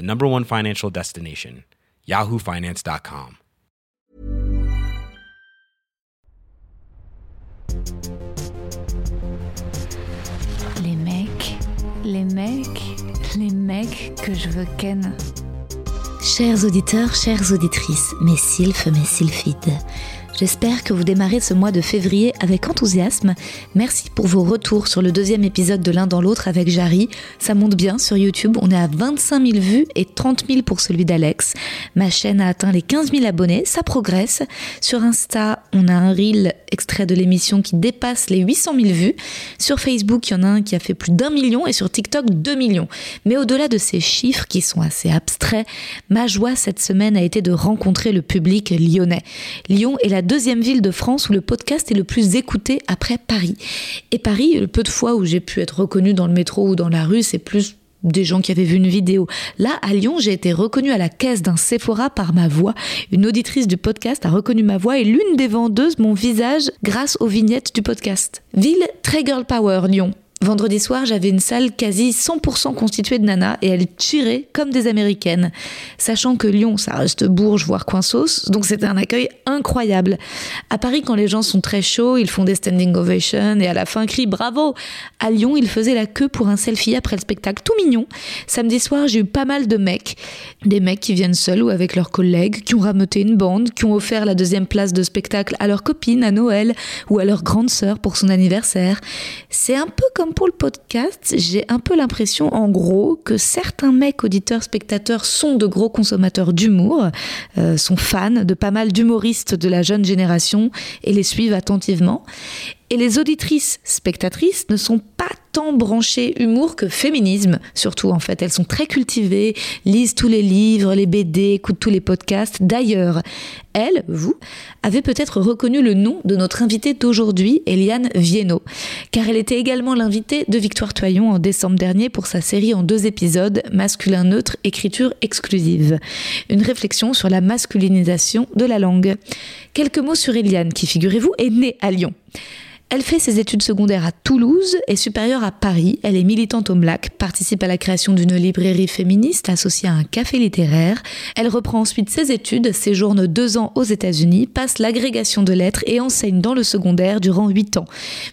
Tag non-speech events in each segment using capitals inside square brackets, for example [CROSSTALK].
the number one financial destination, yahoofinance.com. Les mecs, les mecs, les mecs que je veux ken. Chers auditeurs, chères auditrices, mes sylphes, mes sylphides, j'espère que vous démarrez ce mois de février avec enthousiasme. Merci pour vos retours sur le deuxième épisode de l'un dans l'autre avec Jarry. Ça monte bien sur YouTube, on est à 25 000 vues et 30 000 pour celui d'Alex. Ma chaîne a atteint les 15 000 abonnés, ça progresse. Sur Insta, on a un reel extrait de l'émission qui dépasse les 800 000 vues. Sur Facebook, il y en a un qui a fait plus d'un million et sur TikTok 2 millions. Mais au-delà de ces chiffres qui sont assez abstraits, ma joie cette semaine a été de rencontrer le public lyonnais. Lyon est la deuxième ville de France où le podcast est le plus écouté après Paris. Et Paris, le peu de fois où j'ai pu être reconnue dans le métro ou dans la rue, c'est plus des gens qui avaient vu une vidéo. Là, à Lyon, j'ai été reconnue à la caisse d'un Sephora par ma voix. Une auditrice du podcast a reconnu ma voix et l'une des vendeuses mon visage grâce aux vignettes du podcast. Ville très girl power, Lyon. Vendredi soir, j'avais une salle quasi 100% constituée de nanas et elles tiraient comme des américaines. Sachant que Lyon, ça reste Bourges, voire Coinsos, donc c'était un accueil incroyable. À Paris, quand les gens sont très chauds, ils font des standing ovations et à la fin crient bravo. À Lyon, ils faisaient la queue pour un selfie après le spectacle, tout mignon. Samedi soir, j'ai eu pas mal de mecs. Des mecs qui viennent seuls ou avec leurs collègues, qui ont rameuté une bande, qui ont offert la deuxième place de spectacle à leur copine à Noël ou à leur grande sœur pour son anniversaire. C'est un peu comme pour le podcast, j'ai un peu l'impression, en gros, que certains mecs auditeurs, spectateurs sont de gros consommateurs d'humour, euh, sont fans de pas mal d'humoristes de la jeune génération et les suivent attentivement. Et les auditrices, spectatrices, ne sont tant branchées humour que féminisme, surtout en fait. Elles sont très cultivées, lisent tous les livres, les BD, écoutent tous les podcasts. D'ailleurs, elle, vous, avez peut-être reconnu le nom de notre invitée d'aujourd'hui, Eliane Viennot, car elle était également l'invitée de Victoire Toyon en décembre dernier pour sa série en deux épisodes, Masculin neutre, écriture exclusive. Une réflexion sur la masculinisation de la langue. Quelques mots sur Eliane, qui, figurez-vous, est née à Lyon. Elle fait ses études secondaires à Toulouse et supérieures à Paris. Elle est militante au MLAC, participe à la création d'une librairie féministe associée à un café littéraire. Elle reprend ensuite ses études, séjourne deux ans aux États-Unis, passe l'agrégation de lettres et enseigne dans le secondaire durant huit ans,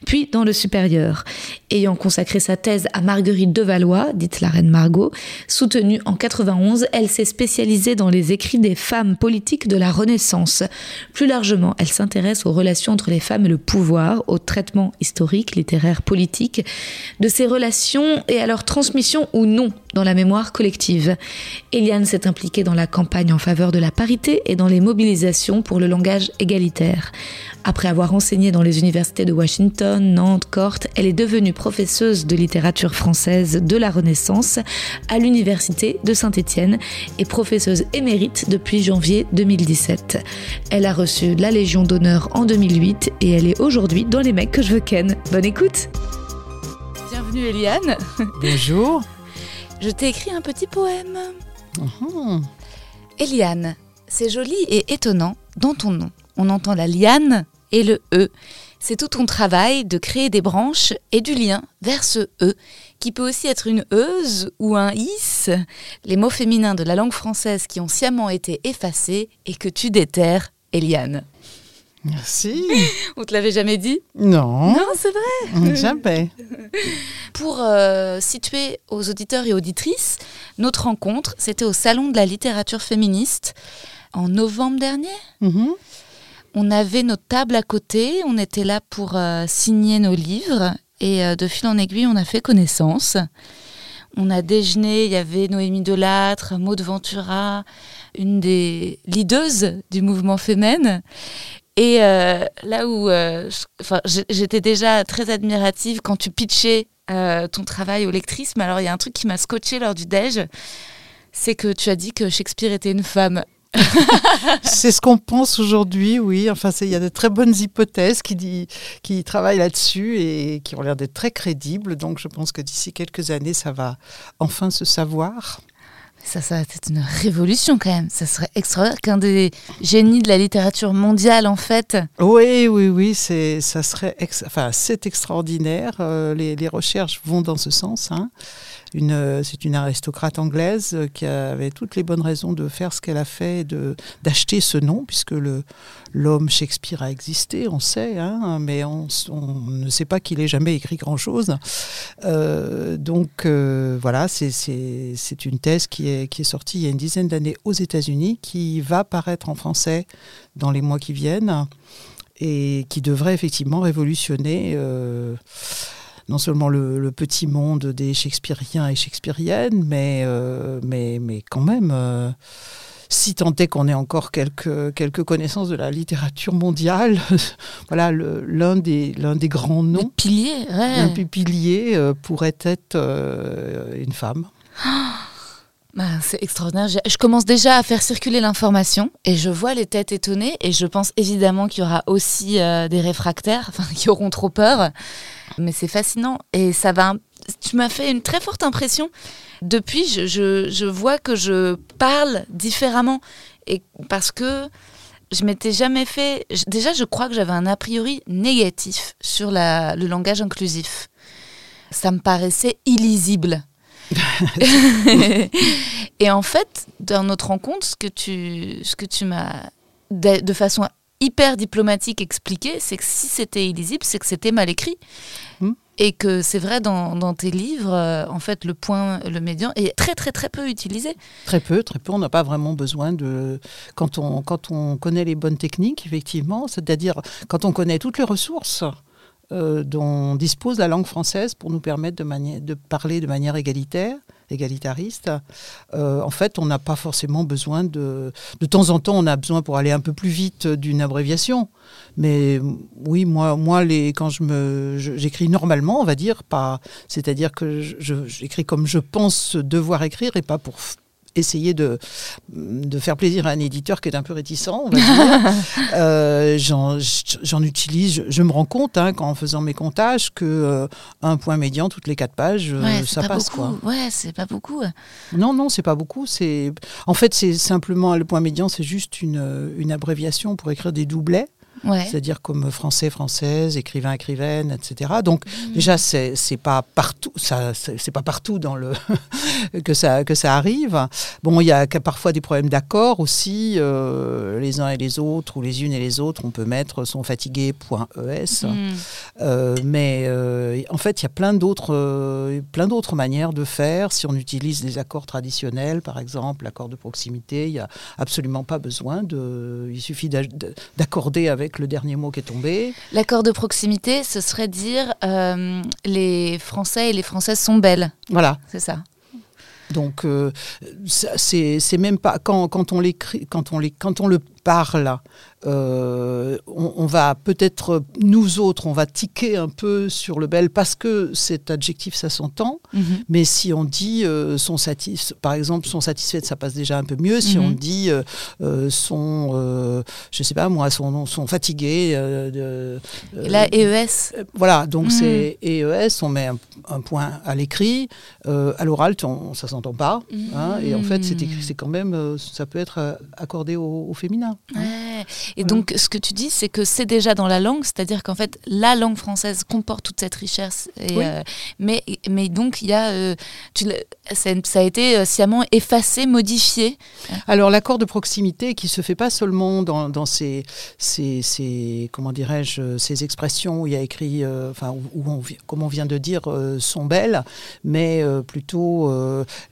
puis dans le supérieur. Ayant consacré sa thèse à Marguerite de Valois, dite la reine Margot, soutenue en 91, elle s'est spécialisée dans les écrits des femmes politiques de la Renaissance. Plus largement, elle s'intéresse aux relations entre les femmes et le pouvoir, au traitement historique, littéraire, politique de ces relations et à leur transmission ou non dans la mémoire collective. Eliane s'est impliquée dans la campagne en faveur de la parité et dans les mobilisations pour le langage égalitaire. Après avoir enseigné dans les universités de Washington, Nantes, Corte, elle est devenue professeuse de littérature française de la Renaissance à l'université de Saint-Étienne et professeuse émérite depuis janvier 2017. Elle a reçu la Légion d'honneur en 2008 et elle est aujourd'hui dans les mecs que je veux ken. Bonne écoute Bienvenue Eliane Bonjour. Je t'ai écrit un petit poème. Mhm. Eliane, c'est joli et étonnant dans ton nom. On entend la liane et le E. C'est tout ton travail de créer des branches et du lien vers ce E, qui peut aussi être une euse ou un is, les mots féminins de la langue française qui ont sciemment été effacés et que tu déterres, Eliane. Merci. [LAUGHS] On te l'avait jamais dit Non, Non, c'est vrai. jamais. [LAUGHS] Pour euh, situer aux auditeurs et auditrices, notre rencontre, c'était au Salon de la littérature féministe en novembre dernier. Mhm. on avait notre table à côté, on était là pour euh, signer nos livres et euh, de fil en aiguille, on a fait connaissance. On a déjeuné, il y avait Noémie Delattre, Maud Ventura, une des leaders du mouvement féminin. Et euh, là où j'étais déjà très admirative quand tu pitchais ton travail aux lectrices, mais alors il y a un truc qui m'a scotché lors du déj, c'est que tu as dit que Shakespeare était une femme. [LAUGHS] c'est ce qu'on pense aujourd'hui, oui. Enfin, il y a de très bonnes hypothèses qui, qui travaillent là-dessus et qui ont l'air d'être très crédibles. Donc, je pense que d'ici quelques années, ça va enfin se savoir. Ça, c'est une révolution quand même. Ça serait extraordinaire qu'un des génies de la littérature mondiale, en fait. Oui, oui, oui. C'est, ça serait, enfin, c'est extraordinaire. Euh, les, les, recherches vont dans ce sens. Hein. Euh, c'est une aristocrate anglaise qui avait toutes les bonnes raisons de faire ce qu'elle a fait, de, d'acheter ce nom, puisque l'homme Shakespeare a existé, on sait, hein, mais on, ne sait pas qu'il ait jamais écrit grand-chose. Euh, donc euh, voilà, c'est, une thèse qui est sortie il y a une dizaine d'années aux États-Unis, qui va paraître en français dans les mois qui viennent et qui devrait effectivement révolutionner non seulement le, petit monde des Shakespeariens et Shakespeariennes, mais, euh, mais, mais quand même, euh, si tant est qu'on ait encore quelques, quelques connaissances de la littérature mondiale, [LAUGHS] voilà, l'un des, des grands noms. Le pilier, Un pilier euh, pourrait être une femme. [GASPS] Bah, c'est extraordinaire. Je commence déjà à faire circuler l'information et je vois les têtes étonnées et je pense évidemment qu'il y aura aussi des réfractaires [LAUGHS] qui auront trop peur. Mais c'est fascinant et ça va. Tu m'as fait une très forte impression. Depuis, je, je, vois que je parle différemment et parce que je m'étais jamais fait. Déjà, je crois que j'avais un a priori négatif sur la, le langage inclusif. Ça me paraissait illisible. [LAUGHS] et en fait, dans notre rencontre, ce que tu, ce que tu m'as de façon hyper diplomatique expliqué, c'est que si c'était illisible, c'est que c'était mal écrit. Hmm. Et que c'est vrai dans, tes livres, euh, en fait, le point, le médian est très très très peu utilisé. Très peu, très peu. On n'a pas vraiment besoin de quand on quand on connaît les bonnes techniques, effectivement, c'est-à-dire quand on connaît toutes les ressources. Euh, dont dispose la langue française pour nous permettre de, de parler de manière égalitaire, égalitariste, euh, en fait, on n'a pas forcément besoin de... De temps en temps, on a besoin pour aller un peu plus vite d'une abréviation. Mais oui, moi, moi les, quand je me, j'écris normalement, on va dire, pas, c'est-à-dire que j'écris comme je pense devoir écrire et pas pour essayer de, de faire plaisir à un éditeur qui est un peu réticent, on va dire. [LAUGHS] Euh, j'en utilise, je, me rends compte hein, en faisant mes comptages que euh, un point médian toutes les quatre pages, euh, ça passe quoi. Ouais, c'est pas beaucoup. Non, non, c'est pas beaucoup. C'est en fait c'est simplement le point médian, c'est juste une, une abréviation pour écrire des doublets c'est-à-dire comme français, française, écrivain, écrivaine, etc. Donc mm. déjà, c'est pas partout, ça, c'est pas partout dans le [LAUGHS] que ça que ça arrive. Bon, il y a parfois des problèmes d'accord aussi. Euh, les uns et les autres ou les unes et les autres, on peut mettre sont fatigués. .es. Mm. Euh, mais euh, en fait, il y a plein d'autres plein d'autres manières de faire. Si on utilise des accords traditionnels, par exemple, l'accord de proximité, il y a absolument pas besoin de. Il suffit d'accorder avec le dernier mot qui est tombé. L'accord de proximité, ce serait dire euh, les Français et les Françaises sont belles. Voilà. C'est ça. Donc, euh, c'est même pas quand, quand on l'écrit, quand on les, quand on le parle euh, on, va peut-être, nous autres, on va tiquer un peu sur le bel parce que cet adjectif, ça s'entend. Mhm. Mais si on dit euh, sont satis par exemple, sont satisfaits, ça passe déjà un peu mieux. Si on mhm. dit euh, sont, je sais pas moi, sont, sont fatigués. Là, EES. voilà, donc mhm. c'est EES, on met un, point à l'écrit. à l'oral, ça s'entend pas. Hein, et en fait, c'est écrit, c'est quand même, ça peut être accordé au, féminin. Hein. Et donc, ce que tu dis, c'est que c'est déjà dans la langue, c'est-à-dire qu'en fait, la langue française comporte toute cette richesse. Et, euh, mais, mais donc, il y a, euh, ça, a été euh, sciemment effacé, modifié. Alors, l'accord de proximité qui se fait pas seulement dans, dans ces, ces, ces, comment dirais-je, ces expressions où il y a écrit, enfin, où, on, comme on vient de dire, sont belles, mais plutôt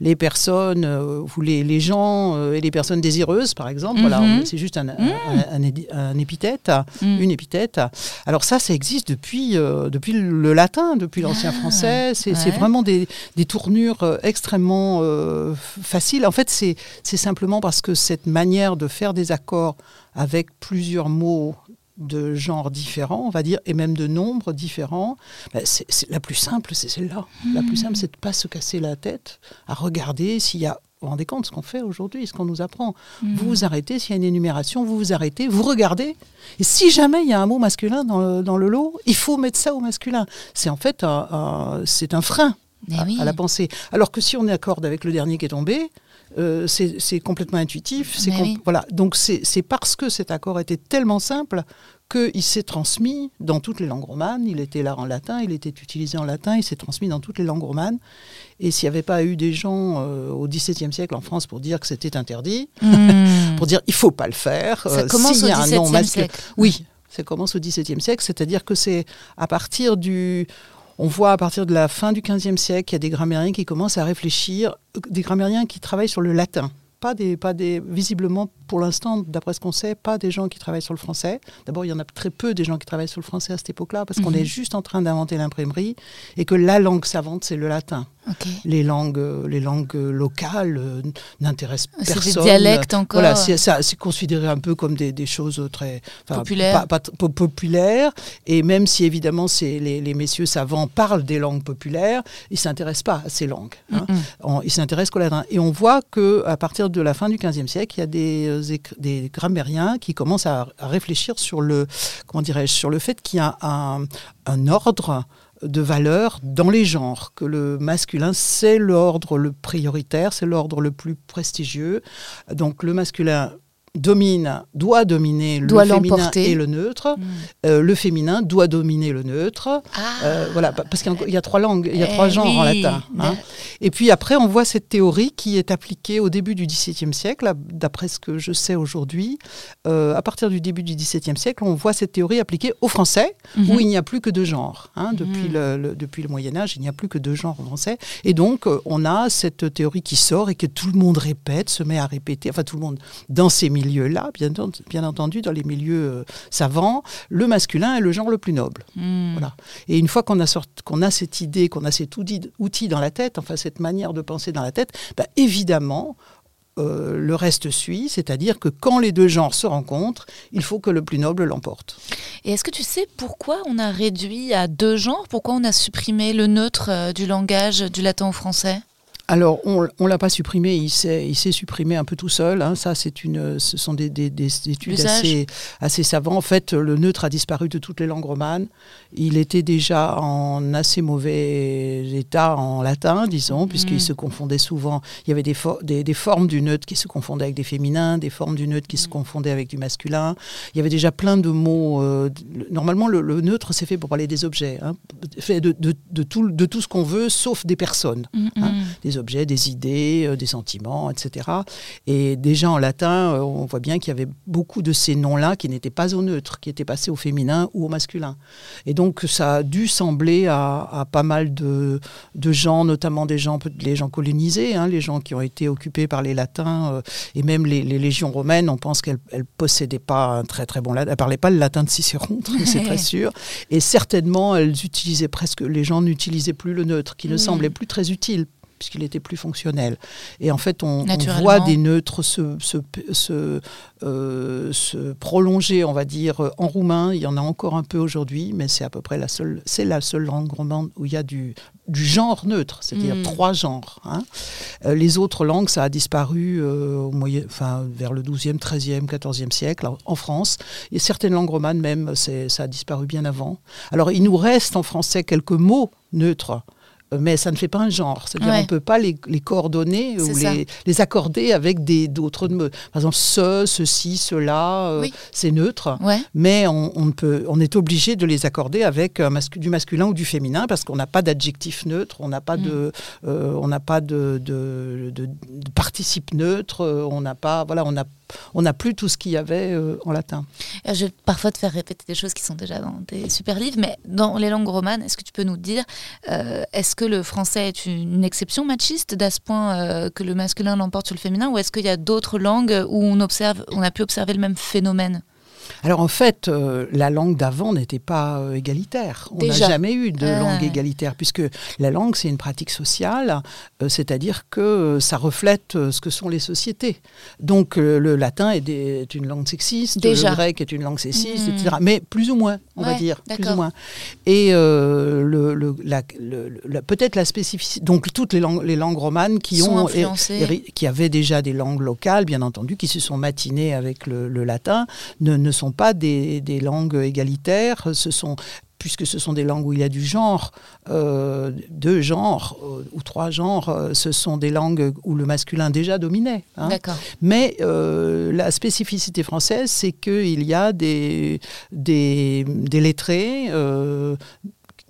les personnes ou les, les gens et les personnes désireuses, par exemple. Voilà, mhm. c'est juste un, un, un, épithète, mm. une épithète. Alors ça, ça existe depuis, euh, depuis le latin, depuis l'ancien ah, français. C'est vraiment des, tournures euh, extrêmement euh, faciles. En fait, c'est simplement parce que cette manière de faire des accords avec plusieurs mots de genres différents, on va dire, et même de nombres différents, ben, c'est la plus simple, c'est celle-là. La plus simple, c'est de ne pas se casser la tête à regarder s'il y a vous vous rendez compte ce qu'on fait aujourd'hui, ce qu'on nous apprend. Vous mhm. vous arrêtez, s'il y a une énumération, vous vous arrêtez, vous regardez. Et si jamais il y a un mot masculin dans le, lot, il faut mettre ça au masculin. C'est en fait un, c'est un frein à, la pensée. Alors que si on est accorde avec le dernier qui est tombé, euh, c'est complètement intuitif. voilà. Donc c'est parce que cet accord était tellement simple qu'il s'est transmis dans toutes les langues romanes. Il était là en latin, il était utilisé en latin, il s'est transmis dans toutes les langues romanes. Et s'il n'y avait pas eu des gens euh, au XVIIe siècle en France pour dire que c'était interdit, hmm. [LAUGHS] pour dire il faut pas le faire, ça euh, commence au XVIIe siècle. Oui, ça commence au XVIIe siècle, c'est-à-dire que c'est à partir du on voit à partir de la fin du XVe siècle qu'il y a des grammairiens qui commencent à réfléchir, des grammairiens qui travaillent sur le latin pas des, pas des, visiblement, pour l'instant, d'après ce qu'on sait, pas des gens qui travaillent sur le français. D'abord, il y en a très peu des gens qui travaillent sur le français à cette époque-là, parce qu'on mhm. est juste en train d'inventer l'imprimerie et que la langue savante, c'est le latin. Les langues, euh, les langues locales euh, n'intéressent personne. C'est des dialectes encore. Voilà, c'est considéré un peu comme des, des choses très populaires. Pas, populaires. Et même si évidemment les, les, messieurs savants parlent des langues populaires, ils s'intéressent pas à ces langues. Hein. ils s'intéressent qu'au latin. Et on voit que à partir de la fin du XVe siècle, il y a des, euh, des grammairiens qui commencent à, réfléchir sur le comment dirais-je sur le fait qu'il y a un, un ordre de valeur dans les genres, que le masculin, c'est l'ordre le prioritaire, c'est l'ordre le plus prestigieux. Donc le masculin domine, doit dominer le féminin et le neutre. Hmm. Euh, le féminin doit dominer le neutre. Ah. Euh, voilà, parce qu'il y a trois langues, il y a trois eh genres en latin. Hein. Et puis après, on voit cette théorie qui est appliquée au début du XVIIe siècle, d'après ce que je sais aujourd'hui. Euh, à partir du début du XVIIe siècle, on voit cette théorie appliquée au français, où mhm. il n'y a plus que deux genres. Hein. Depuis, mhm. le, depuis le Moyen Âge, il n'y a plus que deux genres en français. Et donc, on a cette théorie qui sort et que tout le monde répète, se met à répéter, enfin tout le monde dans ces milieux milieux-là, bien, bien, entendu, dans les milieux euh, savants, le masculin est le genre le plus noble. Hmm. Voilà. Et une fois qu'on a, qu'on a cette idée, qu'on a cet outil, dans la tête, enfin cette manière de penser dans la tête, bah, évidemment, euh, le reste suit, c'est-à-dire que quand les deux genres se rencontrent, il faut que le plus noble l'emporte. Et est-ce que tu sais pourquoi on a réduit à deux genres? Pourquoi on a supprimé le neutre euh, du langage du latin au français? Alors, on ne l'a pas supprimé, il s'est, il s'est supprimé un peu tout seul. Hein. Ça, c'est une, ce sont des, des, des études assez, assez savantes. En fait, le neutre a disparu de toutes les langues romanes. Il était déjà en assez mauvais état en latin, disons, puisqu'il mm. se confondait souvent. Il y avait des, des, des, formes du neutre qui se confondaient avec des féminins, des formes du neutre qui se mm. confondaient avec du masculin. Il y avait déjà plein de mots. Euh, normalement, le, neutre, c'est fait pour parler des objets, hein, fait de, de, de, tout, de tout ce qu'on veut, sauf des personnes. Mm, hein, des objets, des idées, euh, des sentiments, etc. Et déjà en latin, euh, on voit bien qu'il y avait beaucoup de ces noms-là qui n'étaient pas au neutre, qui étaient passés au féminin ou au masculin. Et donc ça a dû sembler à, pas mal de, gens, notamment des gens, les gens colonisés, hein, les gens qui ont été occupés par les latins, euh, et même les, légions romaines, on pense qu'elles ne possédaient pas un très très bon latin, elles ne parlaient pas le latin de Cicéron, [LAUGHS] c'est très [LAUGHS] sûr. Et certainement, elles utilisaient presque, les gens n'utilisaient plus le neutre, qui ne semblait plus très utile puisqu'il était plus fonctionnel. Et en fait, on, voit des neutres se, se, euh, se, prolonger, on va dire, en roumain. Il y en a encore un peu aujourd'hui, mais c'est à peu près la seule, c'est la seule langue romande où il y a du, du genre neutre, c'est-à-dire hmm. trois genres. Hein. Euh, les autres langues, ça a disparu euh, au moyen, enfin, vers le 12e, 13e, 14e siècle en France. Et certaines langues romanes même, ça a disparu bien avant. Alors, il nous reste en français quelques mots neutres mais ça ne fait pas un genre. C'est-à-dire qu'on ne peut pas les, coordonner ou les, accorder avec d'autres mots. Par exemple, ce, ceci, cela, euh, c'est neutre, mais on, peut, on est obligé de les accorder avec du masculin ou du féminin parce qu'on n'a pas d'adjectif neutre, on n'a pas, de, mm. euh, on n'a pas de, de, de, participe neutre, on n'a pas, voilà, on a on n'a plus tout ce qu'il y avait euh, en latin. Je vais parfois te faire répéter des choses qui sont déjà dans tes super livres, mais dans les langues romanes, est-ce que tu peux nous dire, euh, est-ce que le français est une exception machiste d'à ce point euh, que le masculin l'emporte sur le féminin, ou est-ce qu'il y a d'autres langues où on, observe, on a pu observer le même phénomène? Alors en fait, euh, la langue d'avant n'était pas euh, égalitaire. On n'a jamais eu de Ah. langue égalitaire, puisque la langue, c'est une pratique sociale, euh, c'est-à-dire que ça reflète ce que sont les sociétés. Donc le latin est, des- est une langue sexiste, Déjà. le grec est une langue sexiste, Mhm. etc. Mais plus ou moins, on va dire, plus ou moins. Et le, le- la- le- la- peut-être la spécificité, donc toutes les langues, les langues romanes qui Sont ont qui avaient déjà des langues locales, bien entendu, qui se sont matinées avec le, le latin, ne, ne sont pas des, des langues égalitaires. Ce sont puisque ce sont des langues où il y a du genre, euh, deux genres euh, ou trois genres, euh, ce sont des langues où le masculin déjà dominait. hein. Mais la spécificité française, c'est qu'il y a des, des, des lettrés,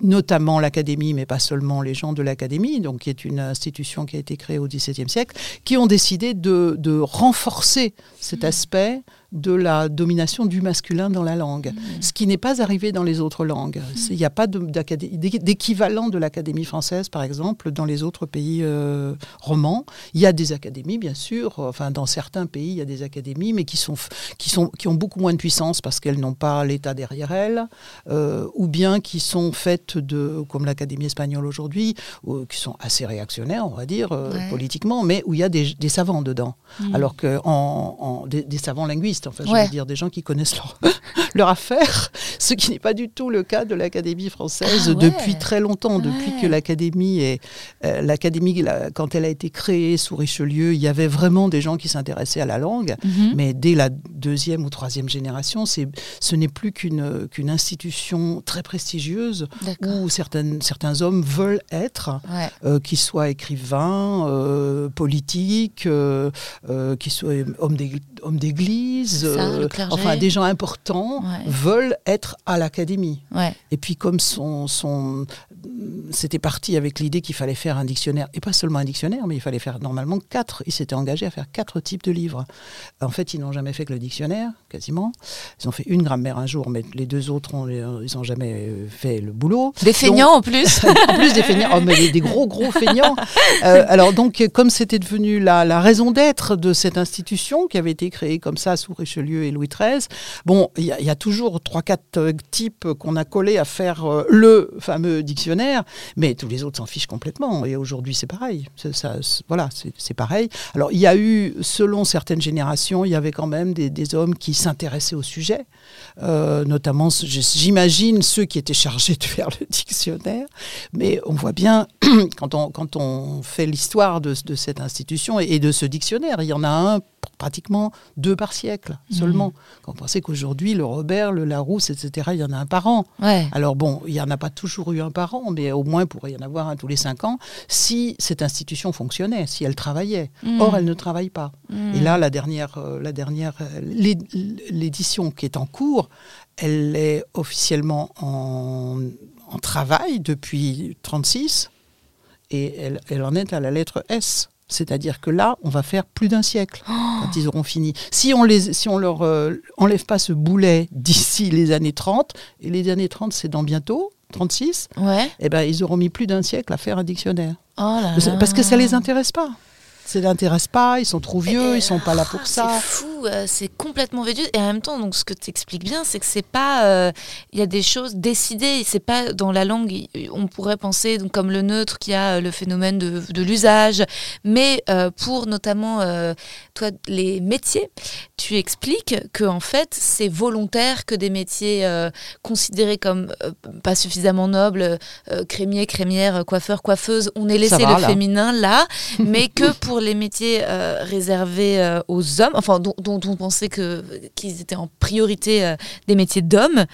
notamment l'Académie, mais pas seulement les gens de l'Académie, donc qui est une institution qui a été créée au XVIIe siècle, qui ont décidé de, de renforcer cet aspect de la domination du masculin dans la langue, ce qui n'est pas arrivé dans les autres langues. C'est- Il n'y a pas d'équivalent de l'Académie française, par exemple, dans les autres pays euh, romans. Il y a des académies, bien sûr. Enfin, dans certains pays, il y a des académies, mais qui, sont, qui, sont, qui ont beaucoup moins de puissance parce qu'elles n'ont pas l'État derrière elles, euh, ou bien qui sont faites de, comme l'Académie espagnole aujourd'hui, ou qui sont assez réactionnaires, on va dire, euh, Ouais. politiquement, mais où il y a des, des savants dedans. Mhm. Alors que en, en- des, des savants linguistes, enfin, je Ouais. veux dire, des gens qui connaissent leur, [LAUGHS] leur affaire, ce qui n'est pas du tout le cas de l'Académie française Ah ouais. depuis très longtemps, depuis Ouais. que l'Académie est euh, l'Académie, la- quand elle a été créée sous Richelieu, il y avait vraiment des gens qui s'intéressaient à la langue. Mhm. Mais dès la deuxième ou troisième génération, ce n'est plus qu'une, qu'une institution très prestigieuse où certaines, certains hommes veulent être, euh, qu'ils soient écrivains, euh, politiques, qu'ils soient hommes d'église, Ça, euh, enfin des gens importants Ouais. veulent être à l'académie. Ouais. Et puis comme son, son, c'était parti avec l'idée qu'il fallait faire un dictionnaire, et pas seulement un dictionnaire, mais il fallait faire normalement quatre. Ils s'étaient engagés à faire quatre types de livres. En fait, ils n'ont jamais fait que le dictionnaire, quasiment. Ils ont fait une grammaire un jour, mais les deux autres, ont- ils n'ont jamais euh, fait le boulot. Des feignants en plus. [LAUGHS] en plus des feignants, oh, mais des, gros gros feignants. Euh, [LAUGHS] alors donc, euh, comme c'était devenu la, la raison d'être de cette institution qui avait été créée comme ça sous Richelieu et Louis XIII, bon, il y, a- il y a toujours trois quatre euh, types qu'on a collés à faire euh, le fameux dictionnaire, mais tous les autres s'en fichent complètement. Et aujourd'hui, c'est pareil. Ça, voilà, c'est pareil. Alors il y a eu, selon certaines générations, il y avait quand même des, hommes qui s'intéressaient au sujet. Euh, notamment, j'imagine, ceux qui étaient chargés de faire le dictionnaire. Mais on voit bien, [CLEARS THROAT] quand on, fait l'histoire de, de cette institution et, et de ce dictionnaire, il y en a un, pratiquement deux par siècle seulement. Quand on pensait qu'aujourd'hui, le Robert, le Larousse, etc., il y en a un par an. Ouais. Alors bon, il n'y en a pas toujours eu un par an, mais au moins il pourrait y en avoir un tous les cinq ans si cette institution fonctionnait, si elle travaillait. Mm. Or, elle ne travaille pas. Mm. Et là, la dernière, euh, la dernière, euh, l'é- l'édition qui est en cours, elle est officiellement en, en travail depuis 36 et elle, elle en est à la lettre S. C'est-à-dire que là, on va faire plus d'un siècle quand ils auront fini. Si on les, si on leur euh, enlève pas ce boulet d'ici les années 30, et les années 30, c'est dans bientôt, 36, Ouais. eh ben, ils auront mis plus d'un siècle à faire un dictionnaire. Oh là là. Parce que ça les intéresse pas. Ça les intéresse pas, ils sont trop vieux, ils sont pas là pour Ah, ça. C'est fou, euh, c'est complètement védu. Et en même temps, donc, ce que tu expliques bien, c'est que c'est pas. euh, Il y a des choses décidées. C'est pas dans la langue. On pourrait penser, donc, comme le neutre, qui a euh, le phénomène de, de l'usage. Mais euh, pour notamment, euh, toi, les métiers, tu expliques que, en fait, c'est volontaire que des métiers euh, considérés comme euh, pas suffisamment nobles, euh, crémier, crémière, coiffeur, coiffeuse, on ait laissé va, le là. féminin là, [LAUGHS] mais que pour les métiers euh, réservés euh, aux hommes, enfin dont, on pensait qu'ils étaient en priorité euh, des métiers d'hommes,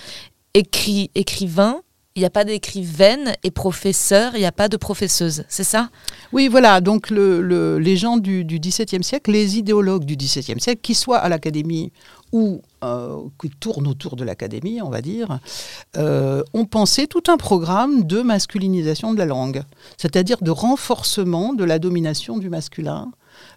écrit, écrivain, il n'y a pas d'écrivaine et professeur, il n'y a pas de professeuse, c'est ça? Oui, voilà. Donc, le, le- les gens du, du XVIIe siècle, les idéologues du XVIIe siècle, qu'ils soient à l'académie ou euh, qui tournent autour de l'académie, on va dire, euh, ont pensé tout un programme de masculinisation de la langue, c'est-à-dire de renforcement de la domination du masculin.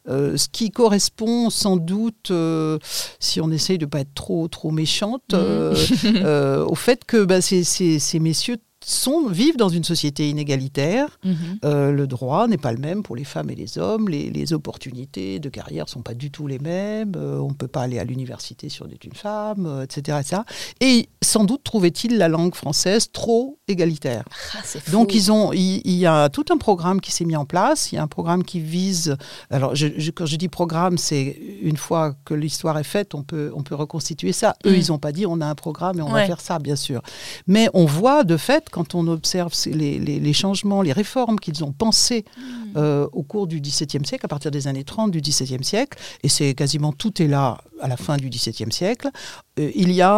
euh, ce qui correspond sans doute, euh, si on essaye de ne pas être trop, trop méchante, [LAUGHS] euh, au fait que bah, ces, ces- ces messieurs sont, vivent dans une société inégalitaire. Mhm. Euh, le droit n'est pas le même pour les femmes et les hommes. Les, les opportunités de carrière sont pas du tout les mêmes. Euh, on ne peut pas aller à l'université si on est une femme, euh, etc., etc. Et sans doute trouvait-il la langue française trop égalitaire. Ah. Donc ils ont, il, il y a tout un programme qui s'est mis en place. Il y a un programme qui vise. Alors je- je- quand je dis programme, c'est une fois que l'histoire est faite, on peut, on peut reconstituer ça. Eux, Mm. ils n'ont pas dit on a un programme et on va faire ça, bien sûr. Mais on voit de fait quand on observe les, les- les changements, les réformes qu'ils ont pensées Mm. euh, au cours du XVIIe siècle, à partir des années 30 du XVIIe siècle, et c'est quasiment tout est là à la fin du XVIIe siècle. euh, il y a,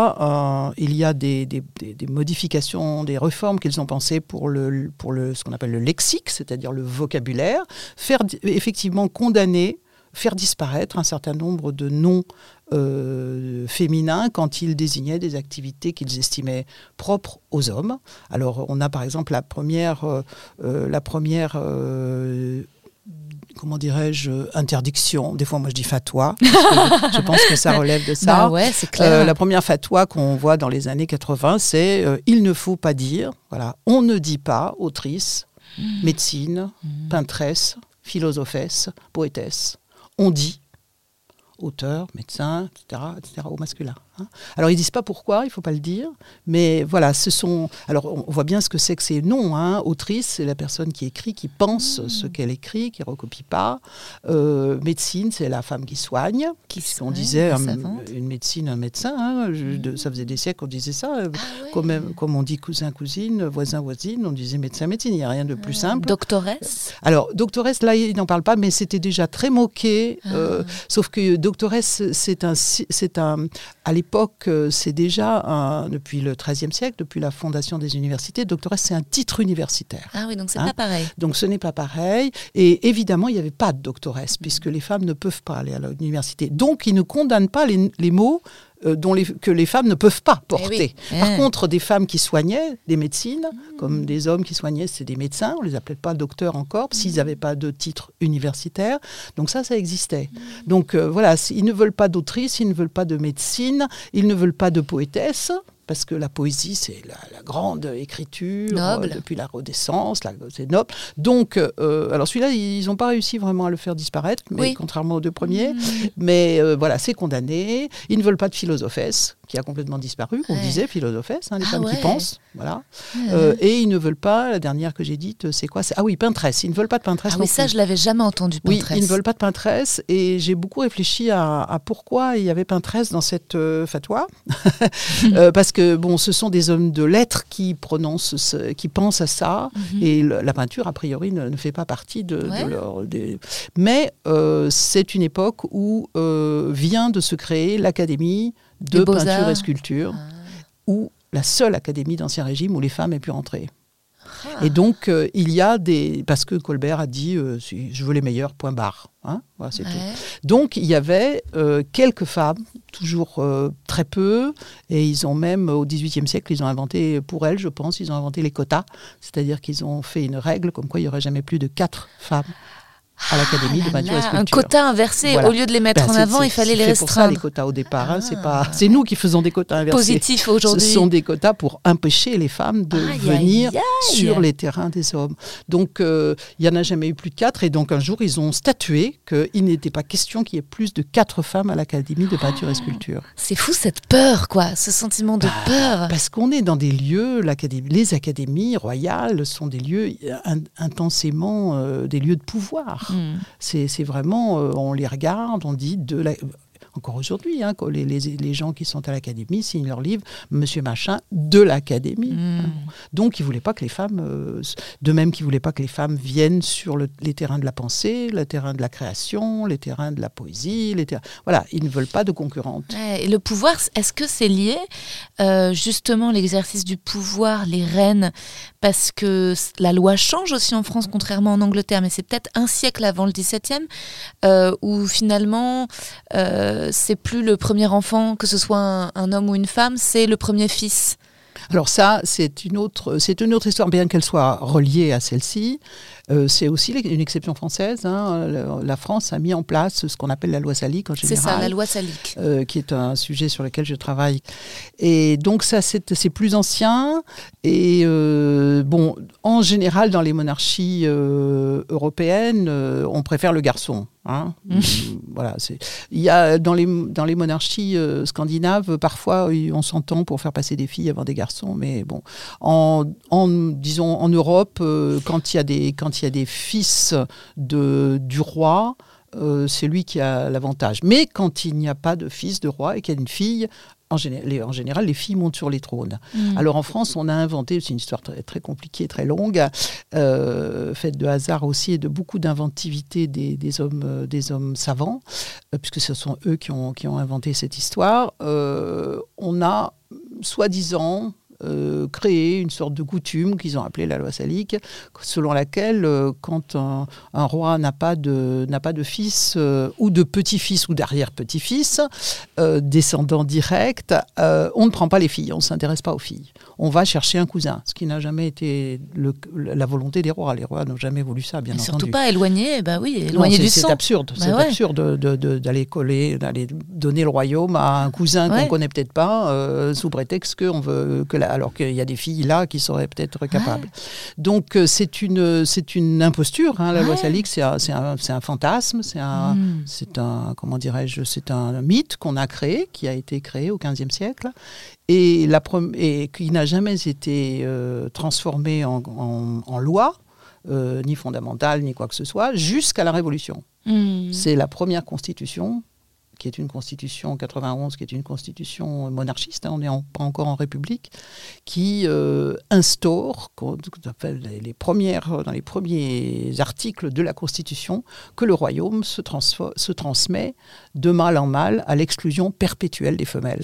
euh, il y a des, des- des- des modifications, des réformes qu'ils ont pensées pour, le, pour le, ce qu'on appelle le lexique, c'est-à-dire le vocabulaire, faire effectivement condamner, faire disparaître un certain nombre de noms euh, féminins quand ils désignaient des activités qu'ils estimaient propres aux hommes. Alors on a par exemple la première, euh, euh, la première euh, comment dirais-je, interdiction. Des fois, moi, je dis fatwa. parce que je pense que ça [LAUGHS] relève de ça. Bah ouais, c'est clair. Euh, la première fatwa qu'on voit dans les années 80, c'est euh, il ne faut pas dire, voilà, on ne dit pas autrice, Mmh. médecine, peintresse, philosophesse, poétesse. On dit auteur, médecin, etc., etc., au masculin. Hein. Alors ils disent pas pourquoi, il faut pas le dire, mais voilà, ce sont. Alors on voit bien ce que c'est que ces noms. Hein. Autrice, c'est la personne qui écrit, qui pense Mmh. ce qu'elle écrit, qui recopie pas. Euh, médecine, c'est la femme qui soigne. Qui soigne, disait un- savante. une médecine, un médecin. hein. Je- de- ça faisait des siècles qu'on disait ça. euh, Ah ouais. Comme, comme on dit cousin, cousine, voisin, voisine, on disait médecin, médecine. Il n'y a rien de plus simple. Doctoresse. Alors, doctoresse, là, il n'en parle pas, mais c'était déjà très moqué. Ah. euh, sauf que doctoresse, c'est un, c'est un, à l'époque, euh, c'est déjà un- depuis le XIIIe siècle, depuis la fondation des universités, doctoresse, c'est un titre universitaire. Ah oui, donc c'est Hein pas pareil. Donc ce n'est pas pareil. Et évidemment, il n'y avait pas de doctoresse, puisque les femmes ne peuvent pas aller à l'université. Donc, ils ne condamnent pas les, les mots euh, dont les, que les femmes ne peuvent pas porter. Eh oui. Par Eh. contre, des femmes qui soignaient, des médecines, comme des hommes qui soignaient, c'est des médecins, on les appelait pas docteurs encore, s'ils n'avaient pas de titre universitaire. Donc ça, ça existait. Donc euh, voilà, ils ne veulent pas d'autrice, ils ne veulent pas de médecine, ils ne veulent pas de poétesse. Parce que la poésie, c'est la, la grande écriture Noble. euh, depuis la Renaissance, c'est noble. Donc, euh, alors celui-là, ils n'ont pas réussi vraiment à le faire disparaître, mais Oui. contrairement aux deux premiers. Mmh. Mais euh, voilà, c'est condamné. Ils ne veulent pas de philosophesse, qui a complètement disparu. On Ouais. disait philosophesse, hein, les Ah femmes ouais. qui pensent. Voilà. Ouais. Euh, et ils ne veulent pas, la dernière que j'ai dite, c'est quoi Ah oui, peintresse. Ils ne veulent pas de peintresse. Ah oui, ça, plus. je l'avais jamais entendu. Oui, Pinterest. ils ne veulent pas de peintresse. Et j'ai beaucoup réfléchi à, à pourquoi il y avait peintresse dans cette euh, fatwa. [LAUGHS] Euh, parce que, bon, ce sont des hommes de lettres qui prononcent, ce- qui pensent à ça. Mhm. Et le- la peinture, a priori, ne, ne fait pas partie de, leur. des- Mais c'est une époque où vient de se créer l'Académie de peinture et sculpture, Ah. où la seule académie d'Ancien Régime où les femmes aient pu entrer. Ah. Et donc, euh, il y a des. Parce que Colbert a dit euh, si je veux les meilleurs, point barre. Hein voilà, c'est tout. Donc, il y avait euh, quelques femmes, toujours très peu, et ils ont même, au XVIIIe siècle, ils ont inventé, pour elles, je pense, ils ont inventé les quotas, c'est-à-dire qu'ils ont fait une règle comme quoi il n'y aurait jamais plus de quatre femmes à l'Académie Ah de là peinture et sculpture. Un quota inversé, Voilà. au lieu de les mettre Ben, en c'est- avant, c'est- il fallait c'est les fait pour ça, les restreindre. quotas au départ. hein, c'est Ah. pas, c'est nous qui faisons des quotas inversés. Positif Ce aujourd'hui. sont des quotas pour empêcher les femmes de venir sur les terrains des hommes. Donc, euh, il n'y en a jamais eu plus de quatre. Et donc, un jour, ils ont statué qu'il n'était pas question qu'il y ait plus de quatre femmes à l'Académie de peinture et sculpture. C'est fou cette peur, quoi, ce sentiment de peur. Parce qu'on est dans des lieux, les académies royales sont des lieux in- intensément euh, des lieux de pouvoir. C'est c'est vraiment, euh, on les regarde, on dit de la. Encore aujourd'hui, hein, les, les- les gens qui sont à l'académie signent leur livre, Monsieur Machin de l'académie. Hmm. Donc, ils ne voulaient pas que les femmes, euh, de même qu'ils ne voulaient pas que les femmes viennent sur le- les terrains de la pensée, les terrains de la création, les terrains de la poésie. Les terrains- Voilà, ils ne veulent pas de concurrentes. Ouais, et le pouvoir, est-ce que c'est lié euh, justement l'exercice du pouvoir, les reines, parce que la loi change aussi en France, contrairement en Angleterre, mais c'est peut-être un siècle avant le 17e, euh, où finalement euh, c'est plus le premier enfant, que ce soit un, homme ou une femme, c'est le premier fils. Alors ça, c'est une autre, c'est une autre histoire, bien qu'elle soit reliée à celle-ci. Euh, c'est aussi une exception française. Hein. La France a mis en place ce qu'on appelle la loi Salique en général. C'est ça, la loi Salique. Euh, qui est un sujet sur lequel je travaille. Et donc ça, c'est plus ancien. Et euh, bon, en général, dans les monarchies européennes, on préfère le garçon. Hein. Mmh. [LAUGHS] voilà, il y a dans les dans les monarchies scandinaves parfois on s'entend pour faire passer des filles avant des garçons, mais bon, en, en disons en Europe, quand il y a des quand il y a des fils de, du roi, euh, c'est lui qui a l'avantage. Mais quand il n'y a pas de fils de roi et qu'il y a une fille, en, général, les filles montent sur les trônes. Mm. Alors en France, on a inventé, c'est une histoire très, très compliquée, très longue, euh, faite de hasard aussi et de beaucoup d'inventivité des, hommes, euh, des hommes savants, puisque ce sont eux qui ont, qui ont inventé cette histoire. on a, soi-disant, euh, créé une sorte de coutume qu'ils ont appelée la loi salique, selon laquelle euh, quand un, roi n'a pas de n'a pas de fils euh, ou de petit-fils ou d'arrière-petit-fils descendant direct, on ne prend pas les filles, on ne s'intéresse pas aux filles. On va chercher un cousin, ce qui n'a jamais été la volonté des rois. Les rois n'ont jamais voulu ça, bien entendu. Surtout pas éloigner, bah oui, éloigner du sang. C'est absurde, bah c'est absurde d'aller coller, d'aller donner le royaume à un cousin qu'on ne connaît peut-être pas, sous prétexte qu'on veut que la alors qu'il y a des filles là qui seraient peut-être capables. Donc euh, c'est une, c'est une imposture. Hein, la loi salique, c'est un, un, fantasme, c'est un, hmm. c'est un, comment dirais-je, c'est un mythe qu'on a créé, qui a été créé au XVe siècle et, la, et qui n'a jamais été euh, transformé en, en, loi. Euh, ni fondamentale, ni quoi que ce soit, jusqu'à la Révolution. Hmm. C'est la première constitution qui est une constitution 91, qui est une constitution monarchiste, hein, on n'est pas encore en république, qui euh, instaure, dans les premiers articles de la constitution, que le royaume se, se transmet de mal en mal à l'exclusion perpétuelle des femelles.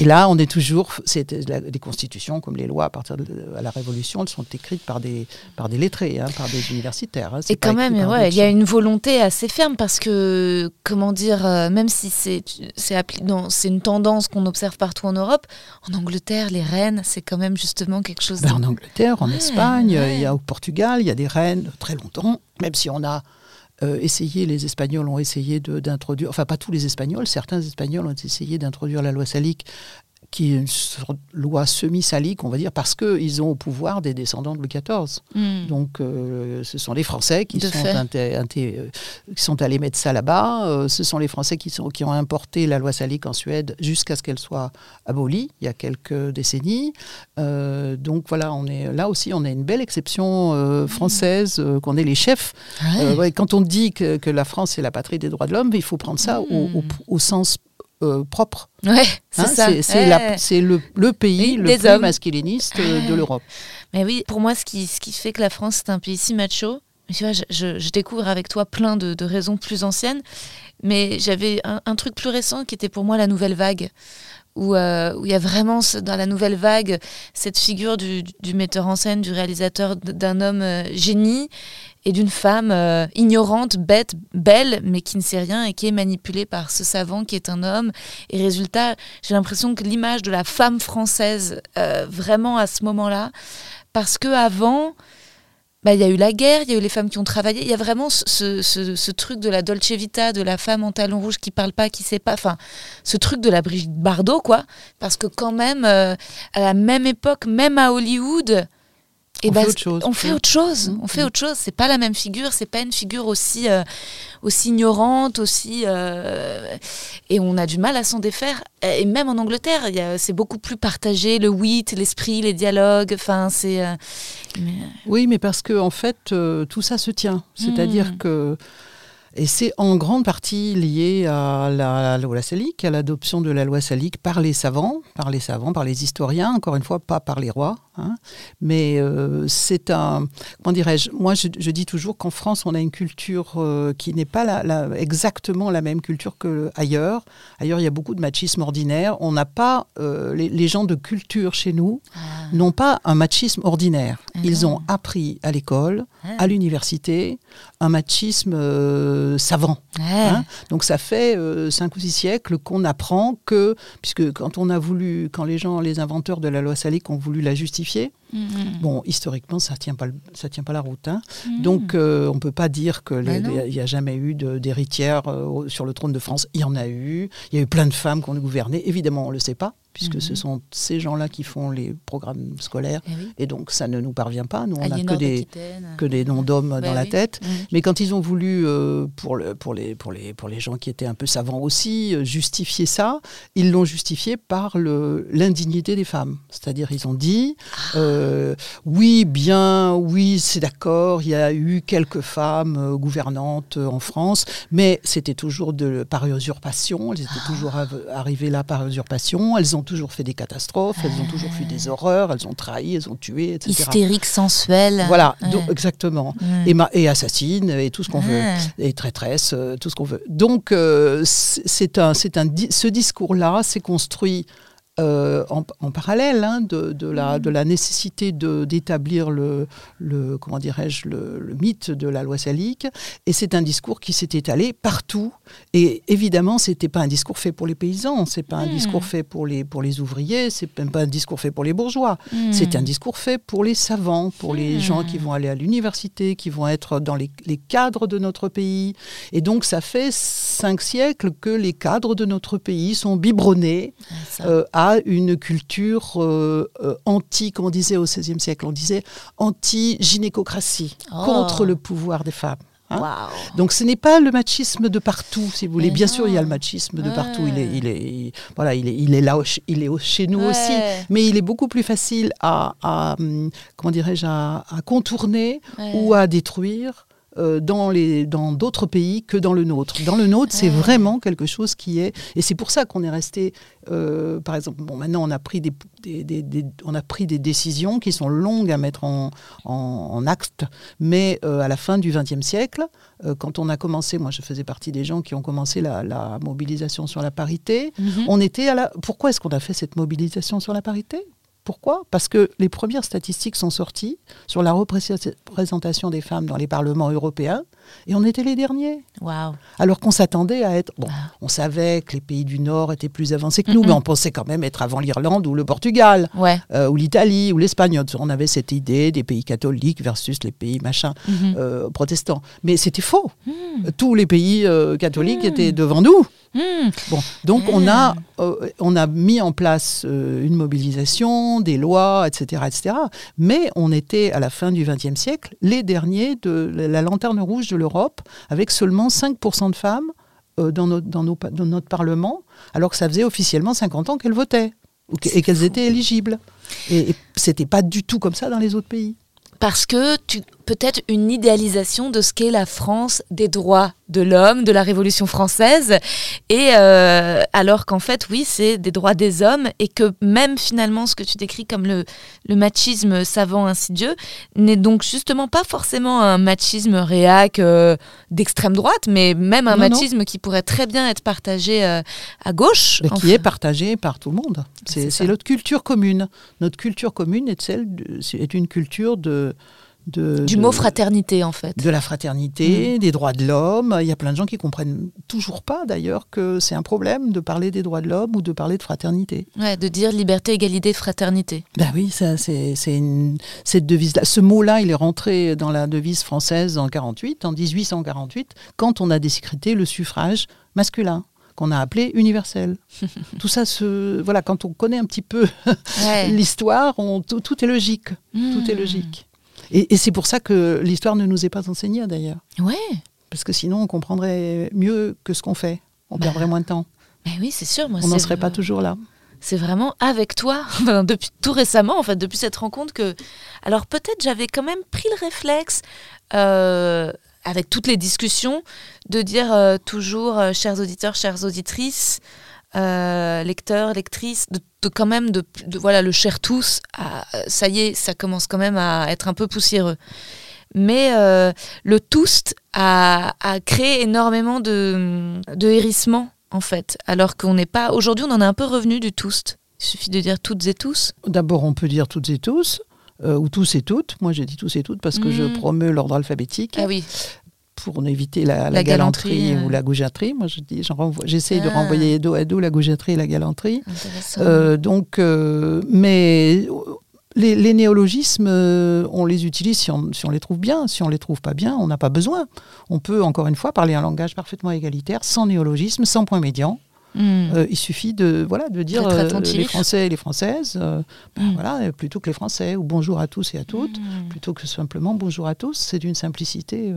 Et là, on est toujours. C'est les constitutions, comme les lois à partir de la Révolution, elles sont écrites par des par des lettrés, hein, par des universitaires. Hein, et quand même, ouais, il y a une volonté assez ferme parce que comment dire, euh, même si c'est c'est c'est une tendance qu'on observe partout en Europe, en Angleterre, les reines, c'est quand même justement quelque chose. Ben, en Angleterre, en Espagne, il y a au Portugal, il y a des reines très longtemps, même si on a euh, les Espagnols ont essayé d'introduire, enfin pas tous les Espagnols, certains Espagnols ont essayé d'introduire la loi salique qui est une loi semi-salique, on va dire, parce qu'ils ont au pouvoir des descendants de Louis XIV. Hmm. Donc, euh, ce sont les Français qui sont, euh, qui sont, allés mettre ça là-bas. Euh, ce sont les Français qui, sont, qui ont importé la loi salique en Suède jusqu'à ce qu'elle soit abolie, il y a quelques décennies. donc, voilà, on est, là aussi, on a une belle exception hmm. française, qu'on est les chefs. quand on dit que, que, la France est la patrie des droits de l'homme, il faut prendre ça au, au, au sens euh, propre. Ouais, c'est hein, ça. C'est le, le, pays le plus masculiniste de l'Europe. Mais oui, pour moi, ce qui, ce qui fait que la France est un pays si macho, tu vois, je, je, découvre avec toi plein de, de raisons plus anciennes, mais j'avais un, un, truc plus récent qui était pour moi la nouvelle vague. Où, euh, où il y a vraiment dans la nouvelle vague cette figure du, du metteur en scène, du réalisateur, d'un homme euh, génie et d'une femme euh, ignorante, bête, belle, mais qui ne sait rien et qui est manipulée par ce savant qui est un homme. Et résultat, j'ai l'impression que l'image de la femme française, euh, vraiment à ce moment-là, parce que avant, bah, il y a eu la guerre, il y a eu les femmes qui ont travaillé, il y a vraiment ce, ce, truc de la Dolce Vita, de la femme en talons rouges qui parle pas, qui sait pas, enfin, ce truc de la Brigitte Bardot, quoi. Parce que quand même, euh, à la même époque, même à Hollywood, on, bah, fait autre chose. on fait autre chose. On fait autre chose. C'est pas la même figure. C'est pas une figure aussi euh, aussi ignorante, aussi euh, et on a du mal à s'en défaire. Et même en Angleterre, c'est beaucoup plus partagé le wit, l'esprit, les dialogues. Enfin, c'est. Euh, oui, mais parce que en fait, tout ça se tient. C'est-à-dire hmm. que et c'est en grande partie lié à la, loi salique, à l'adoption de la loi salique par les savants, par les savants, par les historiens, encore une fois, pas par les rois. Hein. Mais euh, c'est un, comment dirais-je, moi je, dis toujours qu'en France, on a une culture euh, qui n'est pas la, exactement la même culture qu'ailleurs. Ailleurs, il y a beaucoup de machisme ordinaire. On n'a pas, euh, les, gens de culture chez nous ah. n'ont pas un machisme ordinaire. Ah Ils ont appris à l'école, ah. à l'université, un machisme savant. Hein. Donc ça fait cinq ou six siècles qu'on apprend que, puisque quand on a voulu, quand les gens, les inventeurs de la loi salique ont voulu la justifier, Mm-hmm. Bon, historiquement, ça tient pas, ça tient pas la route. Hein. Mm-hmm. Donc, euh, on ne peut pas dire qu'il n'y a jamais eu d'héritière euh, sur le trône de France. Il y en a eu. Il y a eu plein de femmes qui ont gouverné. Évidemment, on ne le sait pas, puisque ce mm-hmm. sont ces gens-là qui font les programmes scolaires. Eh Et, donc, ça ne nous parvient pas. Nous, on n'a que des, que des noms d'hommes bah dans la tête. Mais quand ils ont voulu, euh, pour, le, pour, les, pour, les, pour les gens qui étaient un peu savants aussi, justifier ça, ils l'ont justifié par l'indignité des femmes. C'est-à-dire, ils ont dit... Ah. Euh, oui, bien, oui, c'est d'accord, il y a eu quelques femmes euh, gouvernantes euh, en France, mais c'était toujours de, par usurpation, elles étaient toujours arrivées là par usurpation, elles ont toujours fait des catastrophes, elles ont toujours fait des horreurs, elles ont trahi, elles ont tué, etc. Hystérique, sensuelle. Voilà, exactement. Et, et assassine, et tout ce qu'on veut, et traîtresse, tout ce qu'on veut. Donc, c'est un, un, ce discours-là s'est construit euh, en, parallèle hein, de, la, de la nécessité d'établir le, le, comment dirais-je, le, mythe de la loi salique. Et c'est un discours qui s'est étalé partout. Et évidemment, ce n'était pas un discours fait pour les paysans, c'est pas un hmm. discours fait pour les, pour les ouvriers, c'est même pas un discours fait pour les bourgeois. Hmm. C'est un discours fait pour les savants, pour les hmm. gens qui vont aller à l'université, qui vont être dans les, les cadres de notre pays. Et donc, ça fait cinq siècles que les cadres de notre pays sont biberonnés euh, à une culture euh, euh, anti, comme on disait au XVIe siècle, on disait anti-gynécocratie, oh. contre le pouvoir des femmes. Hein. Donc ce n'est pas le machisme de partout, si vous voulez. Bien sûr, il y a le machisme de partout. Il est, il est, voilà, il est, il est là, il est chez nous aussi. Mais il est beaucoup plus facile à, hum, comment dirais-je, à, contourner ou à détruire euh, dans les dans d'autres pays que dans le nôtre. Dans le nôtre, c'est vraiment quelque chose qui est et c'est pour ça qu'on est resté. Euh, par exemple, bon, maintenant on a pris des, on a pris des décisions qui sont longues à mettre en, en, acte, mais euh, à la fin du XXe siècle, quand on a commencé, moi je faisais partie des gens qui ont commencé la, mobilisation sur la parité. Mm-hmm. On était à la. Pourquoi est-ce qu'on a fait cette mobilisation sur la parité? Pourquoi? Parce que les premières statistiques sont sorties sur la représentation des femmes dans les parlements européens et on était les derniers. Alors qu'on s'attendait à être. Bon, ah. on savait que les pays du Nord étaient plus avancés que nous, mais on pensait quand même être avant l'Irlande ou le Portugal, euh, ou l'Italie, ou l'Espagne. On avait cette idée des pays catholiques versus les pays machin mhm. euh, protestants. Mais c'était faux. Hmm. Tous les pays euh, catholiques hmm. étaient devant nous. Hmm. Bon, donc on a, on a mis en place une mobilisation, des lois, etc., etc. Mais on était à la fin du XXe siècle les derniers de la lanterne rouge de l'Europe, avec seulement 5% de femmes euh, dans, notre, dans, nos, dans, notre Parlement, alors que ça faisait officiellement 50 ans qu'elles votaient et qu'elles étaient éligibles. Et, et c'était pas du tout comme ça dans les autres pays. Parce que tu, peut-être une idéalisation de ce qu'est la France des droits de l'homme, de la Révolution française, et euh, alors qu'en fait, oui, c'est des droits des hommes, et que même finalement ce que tu décris comme le, le machisme savant insidieux n'est donc justement pas forcément un machisme réac euh, d'extrême droite, mais même un machisme qui pourrait très bien être partagé euh, à gauche. qui est partagé par tout le monde. C'est notre culture commune. Notre culture commune est, celle est une culture de du mot fraternité en fait. De la fraternité, mm. des droits de l'homme. Il y a plein de gens qui comprennent toujours pas d'ailleurs que c'est un problème de parler des droits de l'homme ou de parler de fraternité. Ouais, de dire liberté, égalité, fraternité. Ben oui, ça, c'est, cette devise-là. Ce mot-là, il est rentré dans la devise française en 48, en 1848, quand on a décrété le suffrage masculin qu'on a appelé universel. [LAUGHS] tout ça, se, voilà, quand on connaît un petit peu [LAUGHS] l'histoire, tout, tout, est logique. Tout est logique. Et, et c'est pour ça que l'histoire ne nous est pas enseignée d'ailleurs. Ouais. Parce que sinon, on comprendrait mieux que ce qu'on fait. On bah. perdrait moins de temps. Mais oui, c'est sûr. Moi, on n'en serait pas toujours là c'est vraiment avec toi, [LAUGHS] depuis tout récemment, en fait, depuis cette rencontre que. Alors peut-être j'avais quand même pris le réflexe, euh, avec toutes les discussions, de dire euh, toujours, euh, chers auditeurs, chères auditrices, lecteurs, lectrices, de, quand même de, voilà le cher tous. ça y est, ça commence quand même à être un peu poussiéreux. Mais le toast a, a, créé énormément de, de hérissements en fait. Alors qu'on n'est pas. Aujourd'hui, on en est un peu revenu du toast. Il suffit de dire toutes et tous. D'abord, on peut dire toutes et tous, euh, ou tous et toutes. Moi, j'ai dit tous et toutes parce que je mmh. promeux l'ordre alphabétique. Ah oui. Pour éviter la, galanterie, ou la goujaterie. Moi, je dis, j'essaie de ah. renvoyer dos à dos la goujaterie et la galanterie. Euh, donc, euh, mais les, néologismes, euh, on les utilise si on, les trouve bien. Si on les trouve pas bien, on n'a pas besoin. On peut, encore une fois, parler un langage parfaitement égalitaire, sans néologisme, sans point médian. Hmm. Euh, il suffit de, voilà, de dire euh, les Français et les Françaises, ben hmm. voilà, plutôt que les Français, ou bonjour à tous et à toutes, hmm. plutôt que simplement bonjour à tous. C'est d'une simplicité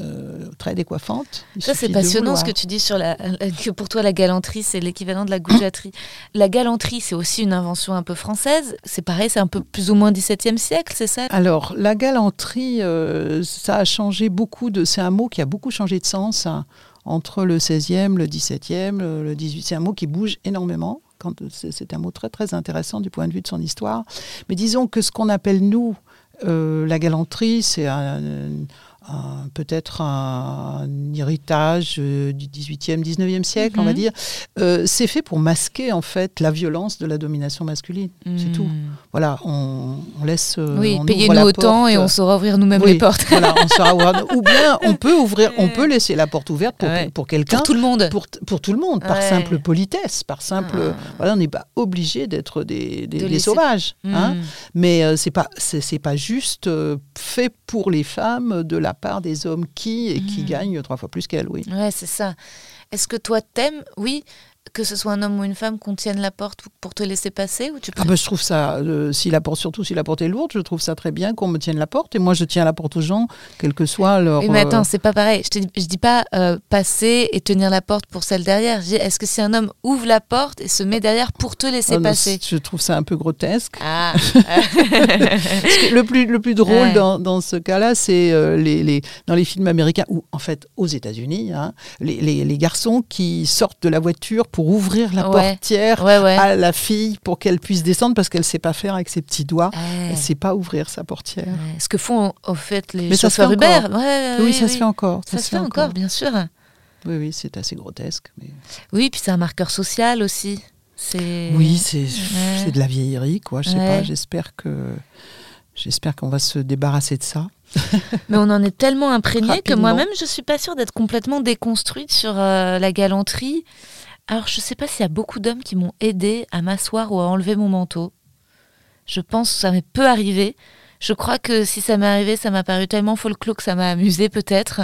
euh, très décoiffante. Ça, c'est passionnant ce que tu dis sur la, que pour toi, la galanterie, c'est l'équivalent de la goujaterie. [COUGHS] la galanterie, c'est aussi une invention un peu française. C'est pareil, c'est un peu plus ou moins 17e siècle, c'est ça? Alors, la galanterie, euh, ça a changé beaucoup de. C'est un mot qui a beaucoup changé de sens hein, entre le 16e, le 17e, le 18e. C'est un mot qui bouge énormément. C'est un mot très très intéressant du point de vue de son histoire. Mais disons que ce qu'on appelle nous euh, la galanterie, c'est un, peut-être un, héritage euh, du 18e, 19e siècle, on va mhm. dire. Euh, c'est fait pour masquer en fait la violence de la domination masculine. C'est tout. Hmm. Voilà, on, laisse. Euh, oui, payez-nous autant et on saura ouvrir nous-mêmes les portes. voilà, on saura ouvrir. [LAUGHS] Ou bien on peut ouvrir, on peut laisser la porte ouverte pour, pour quelqu'un. Pour tout le monde. Pour, pour tout le monde, par simple politesse, par simple. Ah. Voilà, on n'est pas obligé d'être des, des, sauvages. Hein. Hmm. Mais c'est pas c'est pas juste fait pour les femmes de la part des hommes qui et qui hmm. gagnent trois fois plus qu'elles, oui. Ouais, c'est ça. Est-ce que toi t'aimes, oui, que ce soit un homme ou une femme, qu'on tienne la porte pour te laisser passer ou tu ah ben, Je trouve ça, euh, si la porte, surtout si la porte est lourde, je trouve ça très bien qu'on me tienne la porte. Et moi, je tiens la porte aux gens, quel que soit leur. mais attends, euh, c'est pas pareil. Je, ne je dis pas euh, passer et tenir la porte pour celle derrière. est-ce que si un homme ouvre la porte et se met derrière pour te laisser oh, passer? Je trouve ça un peu grotesque. Ah. [LAUGHS] le, plus, le plus drôle dans, dans, ce cas-là, c'est les, les, dans les films américains, ou en fait aux États-Unis, hein, les, les, les garçons qui sortent de la voiture pour ouvrir la portière à la fille pour qu'elle puisse descendre parce qu'elle ne sait pas faire avec ses petits doigts. Elle ne sait pas ouvrir sa portière. Ce que font en fait les Mais chauffeurs Uber. oui, ça se fait encore. Ça, se fait, encore, bien sûr. Oui, oui, c'est assez grotesque. Mais... Oui, puis c'est un marqueur social aussi. Oui, c'est de la vieillerie, quoi. Je sais pas, j'espère que j'espère qu'on va se débarrasser de ça. [LAUGHS] Mais on en est tellement imprégné que moi-même, je suis pas sûre d'être complètement déconstruite sur euh, la galanterie. Alors, je ne sais pas s'il y a beaucoup d'hommes qui m'ont aidé à m'asseoir ou à enlever mon manteau. Je pense que ça m'est peu arrivé. Je crois que si ça m'est arrivé, ça m'a paru tellement folklore que ça m'a amusé peut-être.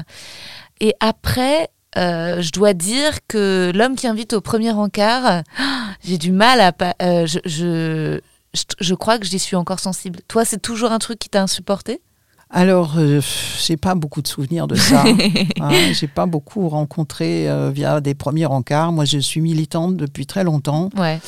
Et après, euh, je dois dire que l'homme qui invite au premier encart, [GASPS] j'ai du mal à... Euh, je, je, je, crois que j'y suis encore sensible. Toi, c'est toujours un truc qui t'a insupporté? Alors, euh, j'ai pas beaucoup de souvenirs de ça. [LAUGHS] hein, j'ai pas beaucoup rencontré euh, via des premiers encarts. Moi, je suis militante depuis très longtemps, ouais.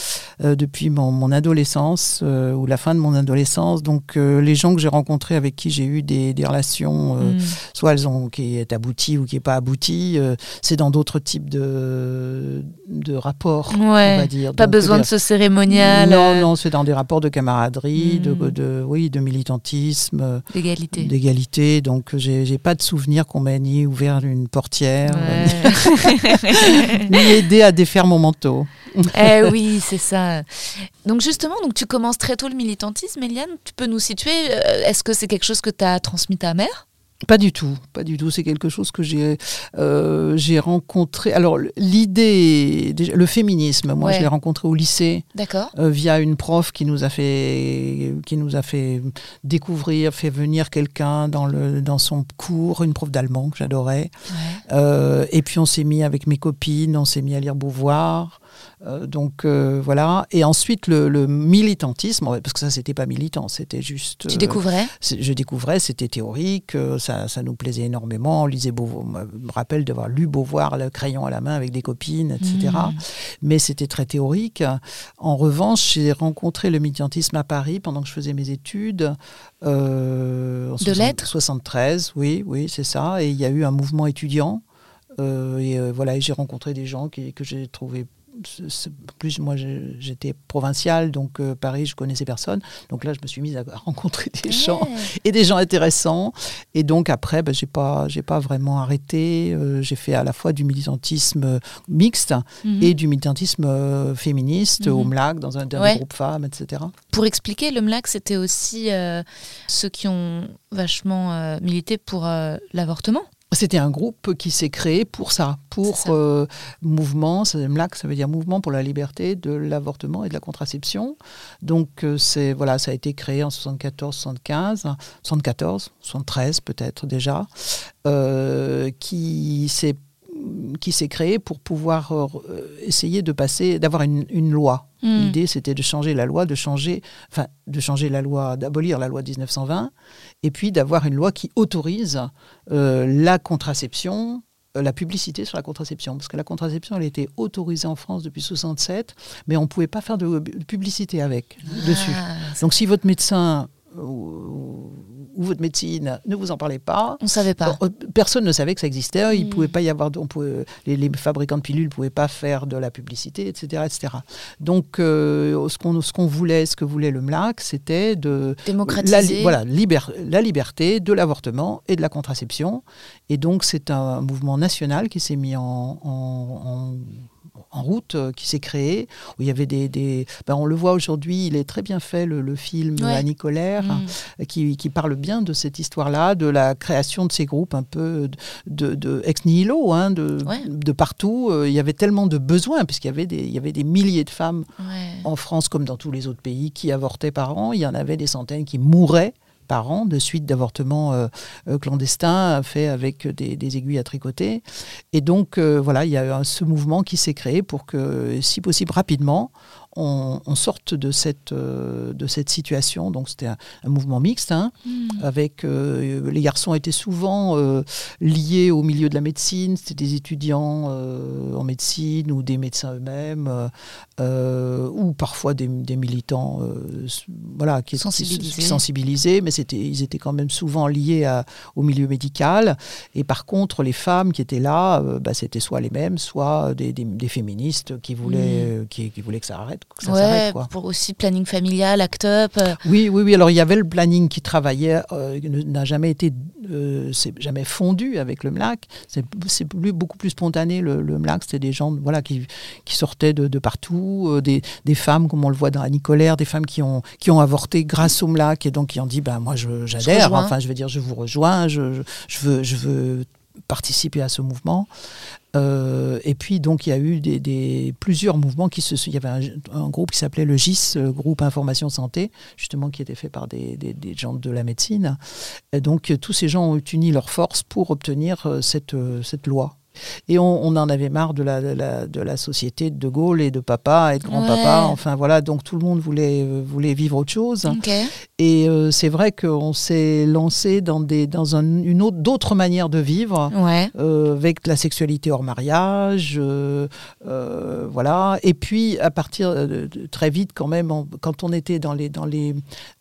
euh, depuis mon, mon adolescence ou la fin de mon adolescence. Donc, les gens que j'ai rencontrés avec qui j'ai eu des, des relations, mm. soit elles ont qui est abouties ou qui est pas abouties, c'est dans d'autres types de, de rapports, ouais. on va dire. Pas besoin de ce cérémonial. Non, non, c'est dans des rapports de camaraderie, de, mm. de, oui, de militantisme, d'égalité d'égalité. Donc, j'ai pas de souvenir qu'on m'ait ni ouvert une portière, [LAUGHS] ni, aidé à défaire mon manteau. [LAUGHS] eh oui, c'est ça. Donc justement, donc tu commences très tôt le militantisme, Eliane. Tu peux nous situer. Euh, est-ce que c'est quelque chose que tu as transmis ta mère? Pas du tout, pas du tout. C'est quelque chose que j'ai euh, j'ai rencontré. Alors l'idée, le féminisme, moi je l'ai rencontré au lycée. D'accord. Euh, via une prof qui nous a fait qui nous a fait découvrir, fait venir quelqu'un dans le dans son cours, une prof d'allemand que j'adorais. Euh, et puis on s'est mis avec mes copines, on s'est mis à lire Beauvoir. Euh, donc euh, voilà. Et ensuite le, militantisme, parce que ça c'était pas militant, c'était juste. Tu découvrais Je découvrais, c'était théorique, ça, ça, nous plaisait énormément. On lisait Beauvoir, je me rappelle d'avoir lu Beauvoir, le crayon à la main avec des copines, etc. Mmh. Mais c'était très théorique. En revanche, j'ai rencontré le militantisme à Paris pendant que je faisais mes études. Euh, de lettres 73, oui, oui, c'est ça. Et il y a eu un mouvement étudiant. et voilà, j'ai rencontré des gens qui, que j'ai trouvé plus moi j'étais provinciale, donc euh, Paris, je connaissais personne. Donc là, je me suis mise à rencontrer des gens et des gens intéressants. Et donc après, ben, j'ai pas, j'ai pas vraiment arrêté. Euh, j'ai fait à la fois du militantisme mixte mhm. et du militantisme euh, féministe au mhm. MLAC, dans un, groupe femmes, etc. Pour expliquer, le MLAC, c'était aussi ceux qui ont vachement milité pour l'avortement. C'était un groupe qui s'est créé pour ça, pour euh, mouvement, MLAC, ça veut dire mouvement pour la liberté de l'avortement et de la contraception. Donc euh, c'est voilà, ça a été créé en 74, 75, 74, 73 peut-être déjà, euh, qui s'est qui s'est créé pour pouvoir essayer de passer, d'avoir une, une, loi. Hmm. L'idée, c'était de changer la loi, de changer, enfin, de changer la loi, d'abolir la loi de 1920 et puis d'avoir une loi qui autorise euh, la contraception, euh, la publicité sur la contraception. Parce que la contraception, elle était autorisée en France depuis 67, mais on ne pouvait pas faire de, publicité avec, dessus. Ah, Donc si votre médecin ou votre médecine, ne vous en parlez pas. On savait pas. Euh, personne ne savait que ça existait. Il hmm. pouvait pas y avoir, on pouvait, les, fabricants de pilules ne pouvaient pas faire de la publicité, etc. etc. Donc, euh, ce qu'on ce qu'on voulait, ce que voulait le MLAC, c'était de démocratiser la, voilà, la liberté de l'avortement et de la contraception. Et donc, c'est un mouvement national qui s'est mis en, en en route euh, qui s'est créé, où il y avait des... des ben on le voit aujourd'hui, il est très bien fait, le, film ouais. Annie Colère, mm. qui, qui, parle bien de cette histoire-là, de la création de ces groupes un peu de, de ex nihilo, hein, de, de partout. Euh, il y avait tellement de besoins, puisqu'il y, avait des, il y avait des milliers de femmes en France comme dans tous les autres pays qui avortaient par an. Il y en avait des centaines qui mouraient par an de suite d'avortements euh, euh, clandestins faits avec des, aiguilles à tricoter. Et donc, euh, voilà, il y a ce mouvement qui s'est créé pour que, si possible, rapidement, on, sorte de cette, euh, de cette situation. Donc c'était un, mouvement mixte, hein, hmm. avec euh, les garçons étaient souvent euh, liés au milieu de la médecine, c'était des étudiants en médecine ou des médecins eux-mêmes, ou parfois des, militants voilà, qui, sensibilisés. sensibilisés, mais c'était, ils étaient quand même souvent liés à, au milieu médical. Et par contre, les femmes qui étaient là, bah, c'était soit les mêmes, soit des, des, féministes qui voulaient, hmm. qui, qui voulaient que ça arrête ouais, Pour aussi planning familial, act up. Euh. Oui, oui, oui. Alors il y avait le planning qui travaillait, euh, n'a jamais été, euh, c'est jamais fondu avec le MLAC. C'est plus, beaucoup plus spontané le, le MLAC. C'était des gens, voilà, qui, qui sortaient de, de partout, des, des, femmes comme on le voit dans Annie Colère, des femmes qui ont qui ont avorté grâce au MLAC et donc qui ont dit, ben moi j'adhère. Enfin, je veux dire, je vous rejoins. Je, je veux, je veux participer à ce mouvement. Euh, et puis, donc, il y a eu des, plusieurs mouvements qui se. Il y avait un, groupe qui s'appelait le GIS, le groupe Information Santé, justement, qui était fait par des, gens de la médecine. Donc, tous ces gens ont uni leurs forces pour obtenir euh, cette, euh, cette loi. Et on, en avait marre de la, de la, société de Gaulle et de papa et de grand-papa. Enfin voilà, donc tout le monde voulait, euh, voulait vivre autre chose. Et euh, c'est vrai qu'on s'est lancé dans, des, dans une autre, d'autres manières de vivre, euh, avec la sexualité hors mariage, voilà. Et puis à partir de, très vite quand même, quand on était dans les, dans les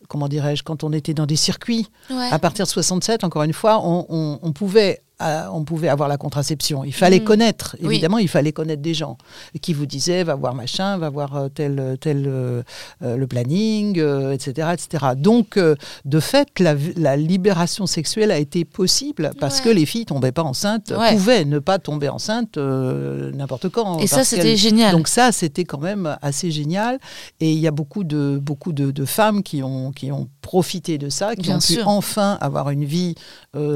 comment dirais-je, quand on était dans des circuits, à partir de 67, encore une fois, on, on pouvait on pouvait avoir la contraception. Il fallait mm. connaître, évidemment, il fallait connaître des gens qui vous disaient va voir machin, va voir euh, tel, tel euh, euh, le planning, etc., etc. Donc, de fait, la, libération sexuelle a été possible parce que les filles tombaient pas enceintes, pouvaient ne pas tomber enceintes n'importe quand. Et ça, c'était génial. Donc ça, c'était quand même assez génial. Et il y a beaucoup de beaucoup de, femmes qui ont qui ont profité de ça, qui ont pu enfin avoir une vie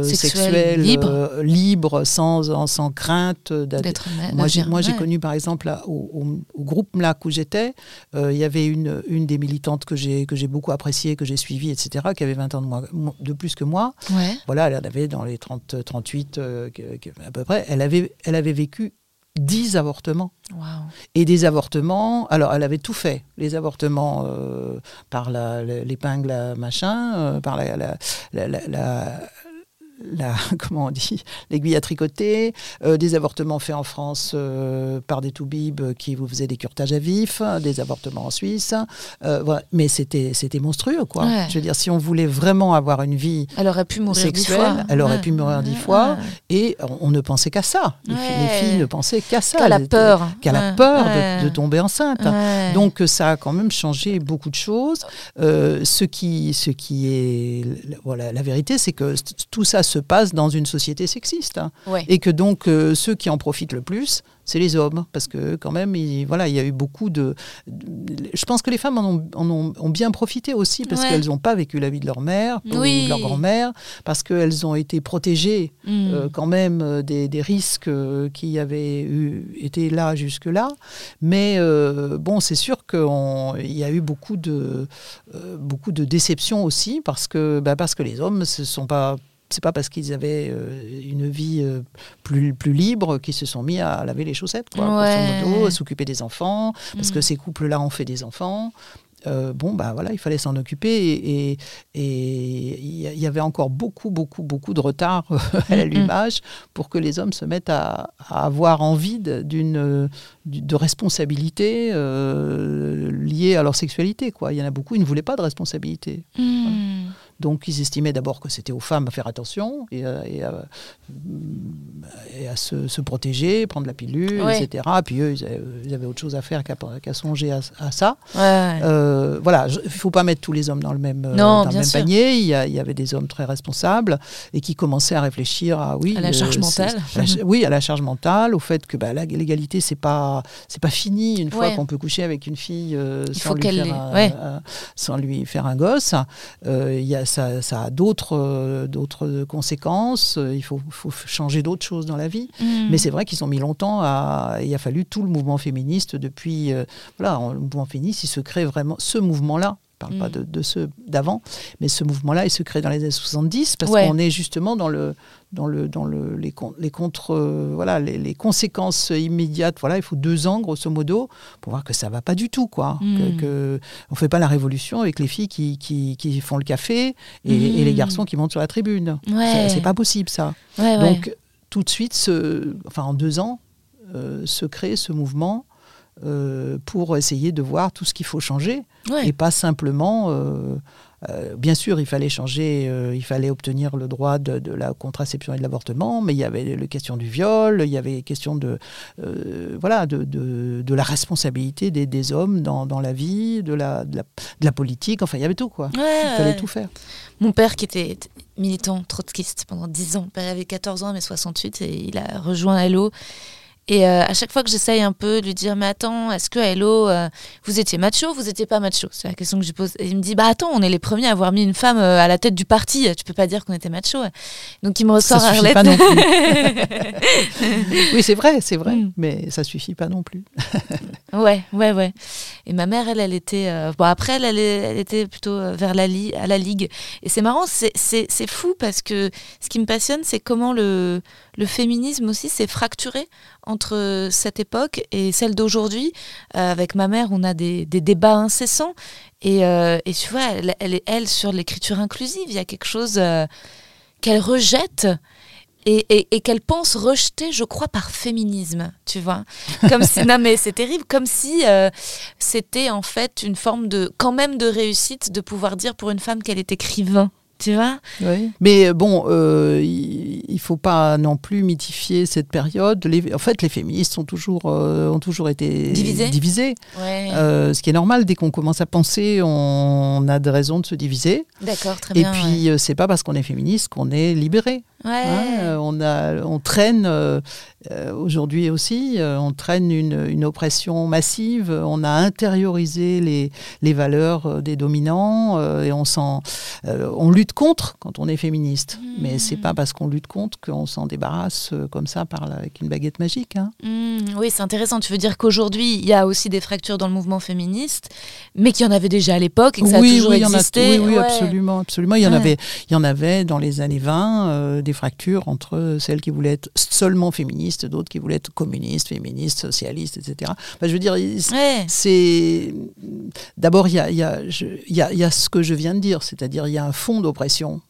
sexuelle, libre libre, sans, sans crainte d'être. Moi, j'ai, moi, j'ai connu, par exemple, au, groupe MLAC où j'étais, euh, il y avait une, une des militantes que j'ai, que j'ai beaucoup appréciée, que j'ai suivie, etc., qui avait 20 ans de, moi, de plus que moi. Voilà, elle en avait dans les 30, 38 euh, à peu près. Elle avait, elle avait vécu 10 avortements. Et des avortements, alors elle avait tout fait. Les avortements euh, par l'épingle machin, par la, la, la, [LAUGHS] comment on dit, l'aiguille à tricoter, euh, des avortements faits en France euh, par des toubibs qui vous faisaient des curetages à vif, des avortements en Suisse. Euh, voilà. Mais c'était, c'était monstrueux, quoi. Je veux dire, si on voulait vraiment avoir une vie elle aurait pu mourir sexuelle, fois. elle aurait pu mourir dix fois. Et on, ne pensait qu'à ça. Les, filles, ne pensaient qu'à ça. Qu'à la peur. Qu'à la peur de, tomber enceinte. Donc ça a quand même changé beaucoup de choses. ce, qui, ce qui est... Voilà, la vérité, c'est que tout ça se passe dans une société sexiste. Et que donc, euh, ceux qui en profitent le plus, c'est les hommes. Parce que quand même, il, voilà, il y a eu beaucoup de... je pense que les femmes en ont, ont, bien profité aussi, parce qu'elles n'ont pas vécu la vie de leur mère ou de leur grand-mère, parce qu'elles ont été protégées mm. euh, quand même euh, des, des risques qui avaient eu, été là jusque-là. Mais bon, c'est sûr qu'il y a eu beaucoup de, beaucoup de déceptions aussi, parce que, bah, parce que les hommes ne se sont pas c'est pas parce qu'ils avaient euh, une vie euh, plus, plus libre qu'ils se sont mis à laver les chaussettes, quoi, à s'occuper des enfants, parce que mm. ces couples-là ont fait des enfants. Euh, bon, bah voilà, il fallait s'en occuper et il y avait encore beaucoup, beaucoup, beaucoup de retard [LAUGHS] à l'allumage pour que les hommes se mettent à, avoir envie d'une de responsabilité liée à leur sexualité. Quoi. Il y en a beaucoup, ils ne voulaient pas de responsabilité. Mm. Donc ils estimaient d'abord que c'était aux femmes à faire attention et, à, se, protéger, prendre la pilule, etc. Puis eux, ils avaient, autre chose à faire qu'à songer à, ça. Euh, voilà, il ne faut pas mettre tous les hommes dans le même, dans le même panier. Il y, il y, avait des hommes très responsables et qui commençaient à réfléchir à, oui, à la charge mentale. oui, à la charge mentale, au fait que bah, l'égalité, c'est pas, c'est pas fini une fois qu'on peut coucher avec une fille euh, sans, lui faire un, sans lui faire un gosse. Euh, il y a ça, a d'autres euh, d'autres conséquences. Euh, il faut, changer d'autres choses dans la vie. Mm. Mais c'est vrai qu'ils ont mis longtemps à. Il a fallu tout le mouvement féministe depuis. Euh, voilà, le mouvement féministe, il se crée vraiment. Ce mouvement-là, parle pas mm. de, ceux d'avant, mais ce mouvement-là, il se crée dans les années 70 parce qu'on est justement dans le dans le dans le les, les contre euh, voilà les, conséquences immédiates. Voilà, il faut deux ans grosso modo pour voir que ça va pas du tout quoi. Mm. Que, on fait pas la révolution avec les filles qui, qui, qui font le café et, mm. les garçons qui montent sur la tribune. Ouais. C'est pas possible ça. Donc tout de suite, ce, enfin en deux ans, euh, se crée ce mouvement euh, pour essayer de voir tout ce qu'il faut changer et pas simplement. Euh, euh, bien sûr, il fallait changer, il fallait obtenir le droit de, la contraception et de l'avortement, mais il y avait la question du viol, il y avait la question de, voilà, de, de, la responsabilité des, des hommes dans, dans, la vie, de la, de la, politique, enfin, il y avait tout, quoi. il fallait tout faire. Mon père, qui était militant trotskiste pendant 10 ans, il avait 14 ans, mais 68, et il a rejoint LO. Et euh, à chaque fois que j'essaye un peu de lui dire, mais attends, est-ce que Hello, euh, vous étiez macho, vous étiez pas macho? C'est la question que je pose. Et il me dit, bah attends, on est les premiers à avoir mis une femme euh, à la tête du parti. Tu peux pas dire qu'on était macho. Donc il me ressort ça suffit pas non plus. [LAUGHS] oui, c'est vrai, c'est vrai, mm. mais ça suffit pas non plus. [LAUGHS] ouais, ouais, ouais. Et ma mère, elle, elle était. bon, après, elle, elle, était plutôt vers la, li à la ligue. Et c'est marrant, c'est fou parce que ce qui me passionne, c'est comment le, le féminisme aussi s'est fracturé entre cette époque et celle d'aujourd'hui. Euh, avec ma mère, on a des, débats incessants. Et, euh, et, tu vois, elle, est elle sur l'écriture inclusive. Il y a quelque chose euh, qu'elle rejette. Et, et, qu'elle pense rejeter, je crois, par féminisme, tu vois. Comme si, [LAUGHS] non mais c'est terrible, comme si c'était en fait une forme de, quand même de réussite de pouvoir dire pour une femme qu'elle est écrivain, tu vois oui. Mais bon, euh, il faut pas non plus mythifier cette période. Les, en fait, les féministes ont toujours, ont toujours été divisées. ce qui est normal, dès qu'on commence à penser, on a des raisons de se diviser. D'accord, très bien. Et puis, c'est pas parce qu'on est féministe qu'on est libéré. Ouais. on, a, on traîne euh, aujourd'hui aussi, euh, on traîne une, une, oppression massive, on a intériorisé les, les valeurs euh, des dominants et on, on lutte contre quand on est féministe. Mais Mais c'est pas parce qu'on lutte contre qu'on s'en débarrasse comme ça par avec une baguette magique. Hein. Mmh, oui, c'est intéressant. Tu veux dire qu'aujourd'hui, il y a aussi des fractures dans le mouvement féministe, mais qu'il y en avait déjà à l'époque et que ça a toujours existé. oui, oui absolument, absolument. Il y, en avait, il y en avait dans les années 20 des fractures entre celles qui voulaient être seulement féministes d'autres qui voulaient être communistes, féministes, socialistes, etc. je veux dire, c'est d'abord il y a, y, a, y, a, y a ce que je viens de dire, c'est-à-dire il y a un fond d'oppression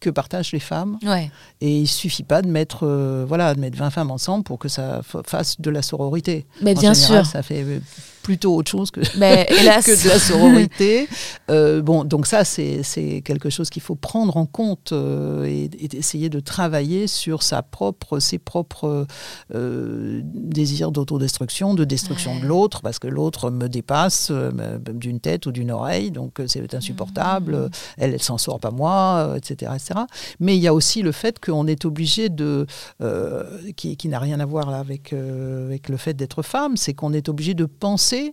que partagent les femmes. Et il suffit pas de mettre, euh, voilà, de mettre 20 femmes ensemble pour que ça fasse de la sororité. Mais bien sûr. Ça fait plutôt autre chose que, [LAUGHS] que de la sororité. Euh, bon, donc ça, c'est quelque chose qu'il faut prendre en compte euh, et, essayer de travailler sur sa propre, ses propres euh, désirs d'autodestruction, de destruction de l'autre, parce que l'autre me dépasse d'une tête ou d'une oreille, donc c'est insupportable, mmh. elle, elle s'en sort pas moi, etc., etc. Mais il y a aussi le fait qu'on est obligé de, qui, qui n'a rien à voir là avec, avec le fait d'être femme, c'est qu'on est obligé de penser See.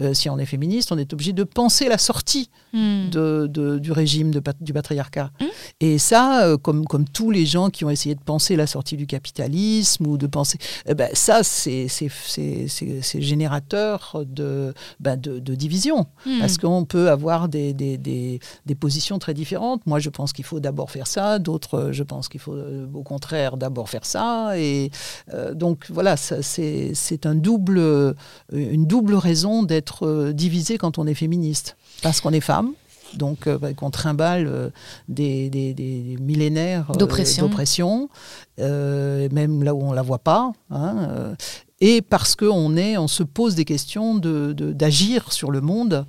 Euh, si on est féministe, on est obligé de penser la sortie hmm. de, du régime de, du patriarcat. Hmm. Et ça, euh, comme, comme tous les gens qui ont essayé de penser la sortie du capitalisme ou de penser, eh ben, ça, c'est générateur de, ben, de, de, division. Hmm. Parce qu'on peut avoir des, des, des, des, positions très différentes. Moi, je pense qu'il faut d'abord faire ça. D'autres, je pense qu'il faut euh, au contraire d'abord faire ça. Et donc, voilà, c'est un double, une double raison d'être être euh, divisé quand on est féministe, parce qu'on est femme. Donc, euh, bah, qu'on trimballe euh, des, des, millénaires d'oppression, même là où on ne la voit pas. Hein, et parce qu'on on se pose des questions d'agir de, sur le monde